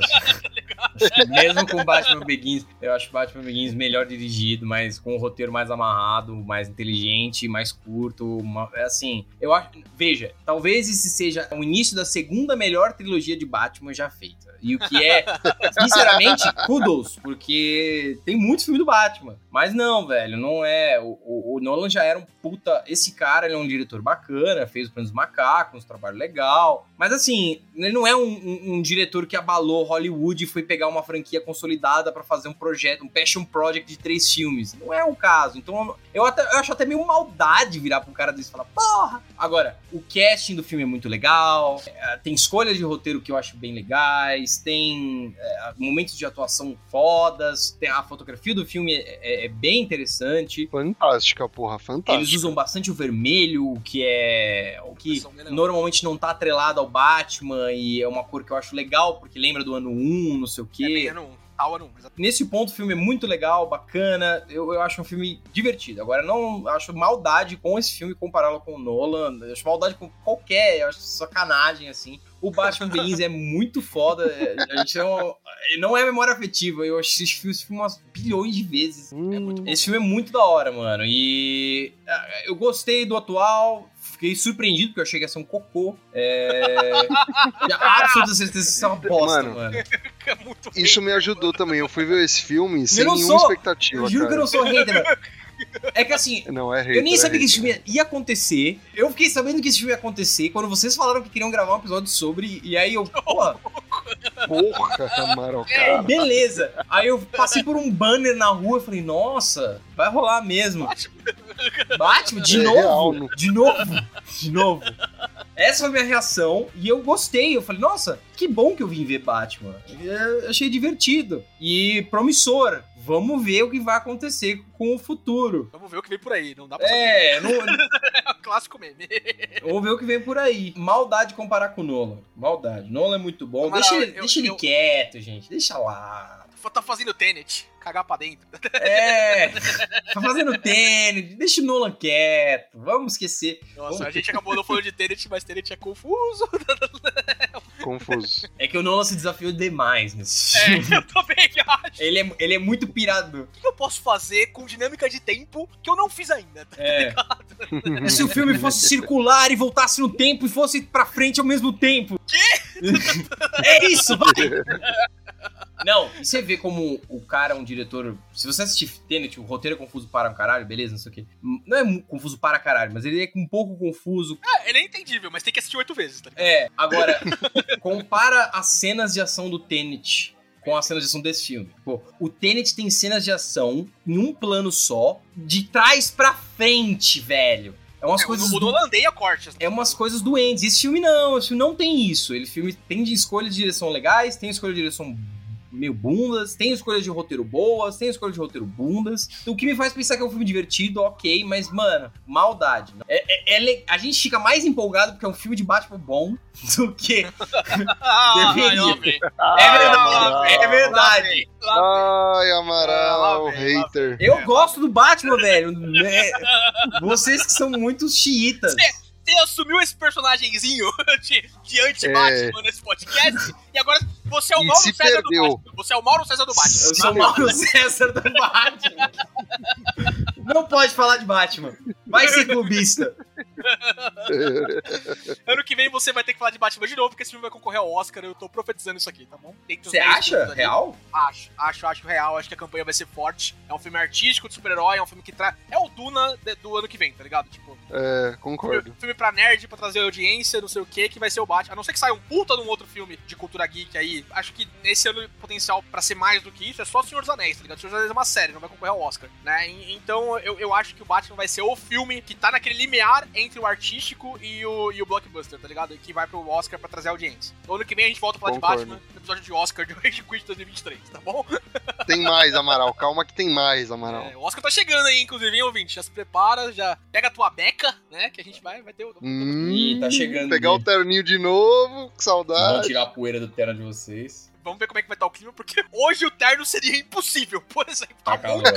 Acho que Mesmo com Batman Begins, eu acho Batman Begins melhor dirigido, mas com um roteiro mais amarrado, mais inteligente, mais curto. uma- é assim, eu acho. Veja, talvez esse seja o início da segunda melhor trilogia de Batman já feita. E o que é, sinceramente, kudos, porque tem muito filme do Batman. Mas não, velho, não é. O, o- o Nolan já era um puta. Esse cara, ele é um diretor bacana, fez o Plano dos Macacos, um trabalho legal. Mas assim, ele não é um, um- um diretor que abalou Hollywood e foi pegar uma franquia consolidada pra fazer um projeto, um passion project de três filmes. Não é o caso. Então eu, até- eu acho até meio maldade virar pra um cara desse e falar, porra! Agora, o casting do filme é muito legal, é, tem escolhas de roteiro que eu acho bem legais. Legais, tem é, momentos de atuação fodas, tem a fotografia do filme é, é- é bem interessante. Fantástica, porra, Eles fantástica. usam bastante o vermelho, que é o que normalmente não tá atrelado ao Batman e é uma cor que eu acho legal porque lembra do ano 1, não sei o É quê. bem ano 1, tal ano 1. exatamente. Nesse ponto, o filme é muito legal, bacana. Eu, eu acho um filme divertido. Agora, não acho maldade com esse filme compará-lo com o Nolan. Eu acho maldade com qualquer, eu acho sacanagem, assim. O Batman Begins é muito foda. é, A gente não, não é memória afetiva. Eu assisti esse filme, umas bilhões de vezes. Hum, Esse filme é muito da hora, mano. E ah, eu gostei do atual. Fiquei surpreendido, porque eu achei que ia ser um cocô. É... Absoluta certeza que isso é uma bosta, Mano, mano. É. Isso me ajudou também. Eu fui ver esse filme sem nenhuma sou- expectativa. Eu juro que eu cara. não sou hater, mano. É que assim, Não, é hater, eu nem é sabia que esse filme ia acontecer. Eu fiquei sabendo que esse filme ia acontecer quando vocês falaram que queriam gravar um episódio sobre. E aí eu, porra, Porra, Amaral, cara. beleza. Aí eu passei por um banner na rua e falei, nossa, vai rolar mesmo. Batman, de É novo? real, não- De novo? De novo? Essa foi a minha reação e eu gostei. Eu falei, nossa, que bom que eu vim ver Batman. Eu achei divertido e promissor. Vamos ver o que vai acontecer com o futuro. Vamos ver o que vem por aí. Não dá pra saber. É, não, É clássico meme. Vamos ver o que vem por aí. Maldade comparar com o Nolan. Maldade. Nolan é muito bom. Amaral, deixa ele, eu- deixa ele eu- quieto, gente. Deixa lá. Tá fazendo Tenet. Cagar pra dentro. É. tá fazendo tênis. Deixa o Nolan quieto. Vamos esquecer. Nossa, Vamos- a gente acabou não falando de Tenet, mas Tenet é confuso. Confuso. É que o Nolan se desafiou demais nesse É, filme. eu também acho. Ele é, ele é muito pirado. O que eu posso fazer com dinâmica de tempo que eu não fiz ainda? É. Se o filme fosse circular e voltasse no tempo e fosse pra frente ao mesmo tempo. Quê? é isso, vai! Não, e você vê como o cara é um diretor. Se você assistir Tenet, o roteiro é confuso para um caralho, beleza, não sei o quê. Não é confuso para caralho, mas ele é um pouco confuso. É, ele é entendível, mas tem que assistir oito vezes, tá ligado? É, agora, compara as cenas de ação do Tenet com as cenas de ação desse filme. Pô, o Tenet tem cenas de ação em um plano só, de trás pra frente, velho. É umas É, coisas. o, do- Nolan odeia cortes. é umas coisas doentes. Esse filme não, esse filme não tem isso. Ele filme tem de escolha de direção legais, tem escolha de direção meio bundas, tem escolhas de roteiro boas, tem escolha de roteiro bundas. O que me faz pensar que é um filme divertido, ok, mas, mano, maldade. É, é- é a gente fica mais empolgado porque é um filme de Batman bom do que. Ah, Deveria. É verdade, é verdade. Ai, Amaral, lá hater. Eu gosto do Batman, velho. É, vocês que são muito xiitas. Você assumiu esse personagemzinho de, de anti-Batman nesse podcast e agora você é o E Mauro César perdeu. do Batman. Você é o Mauro César do Batman. Eu sou o Mauro César do Batman. Não pode falar de Batman. Vai ser clubista. Ano que vem você vai ter que falar de Batman de novo, porque esse filme vai concorrer ao Oscar. Eu tô profetizando isso aqui, tá bom? Você 10 acha? Real? Acho, acho, acho real. Acho que a campanha vai ser forte. É um filme artístico de super-herói, é um filme que traz. É o Duna de- do ano que vem, tá ligado? Tipo, É, filme, concordo. filme pra nerd, pra trazer audiência, não sei o que, que vai ser o Batman. A não ser que saia um puta de um outro filme de cultura geek aí. Acho que nesse ano potencial pra ser mais do que isso é só Senhor dos Anéis, tá ligado? Senhor dos Anéis é uma série, não vai concorrer ao Oscar, né? E- Então eu, eu acho que o Batman vai ser o filme que tá naquele limiar entre o artístico e o, e o blockbuster, tá ligado? E que vai pro Oscar pra trazer audiência. Então, ano que vem a gente volta a falar Concordo. de Batman no episódio de Oscar de Rage Quit 2023, tá bom? Tem mais, Amaral. Calma que tem mais, Amaral. É, o Oscar tá chegando aí, inclusive, hein, ouvinte? Já se prepara, já pega a tua beca, né? Que a gente vai, vai ter o. Hum, Ih, tá chegando. Pegar o terninho de novo, que Vamos saudade. tirar a poeira do terno de vocês. Vamos ver como é que vai estar o clima, porque hoje o terno seria impossível, por exemplo. Tá bom?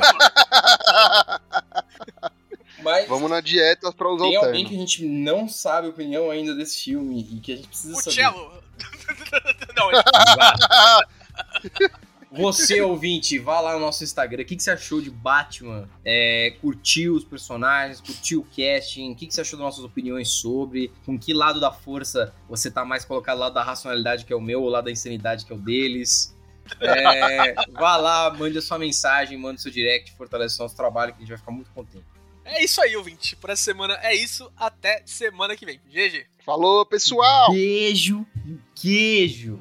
Mas Vamos na dieta pra usar tem o alguém que terno. a gente não sabe a opinião ainda desse filme e que a gente precisa O saber. cello. Não, ele- Você, ouvinte, vá lá no nosso Instagram. O que, que você achou de Batman? É, curtiu os personagens? Curtiu o casting? O que, que você achou das nossas opiniões sobre? Com que lado da força você tá mais colocado? Lado da racionalidade, que é o meu, ou lado da insanidade, que é o deles? É, vá lá, mande a sua mensagem, mande seu direct, fortalece o nosso trabalho, que a gente vai ficar muito contente. é isso aí, ouvinte. Por essa semana é isso. Até semana que vem. GG. Falou, pessoal! Queijo, queijo.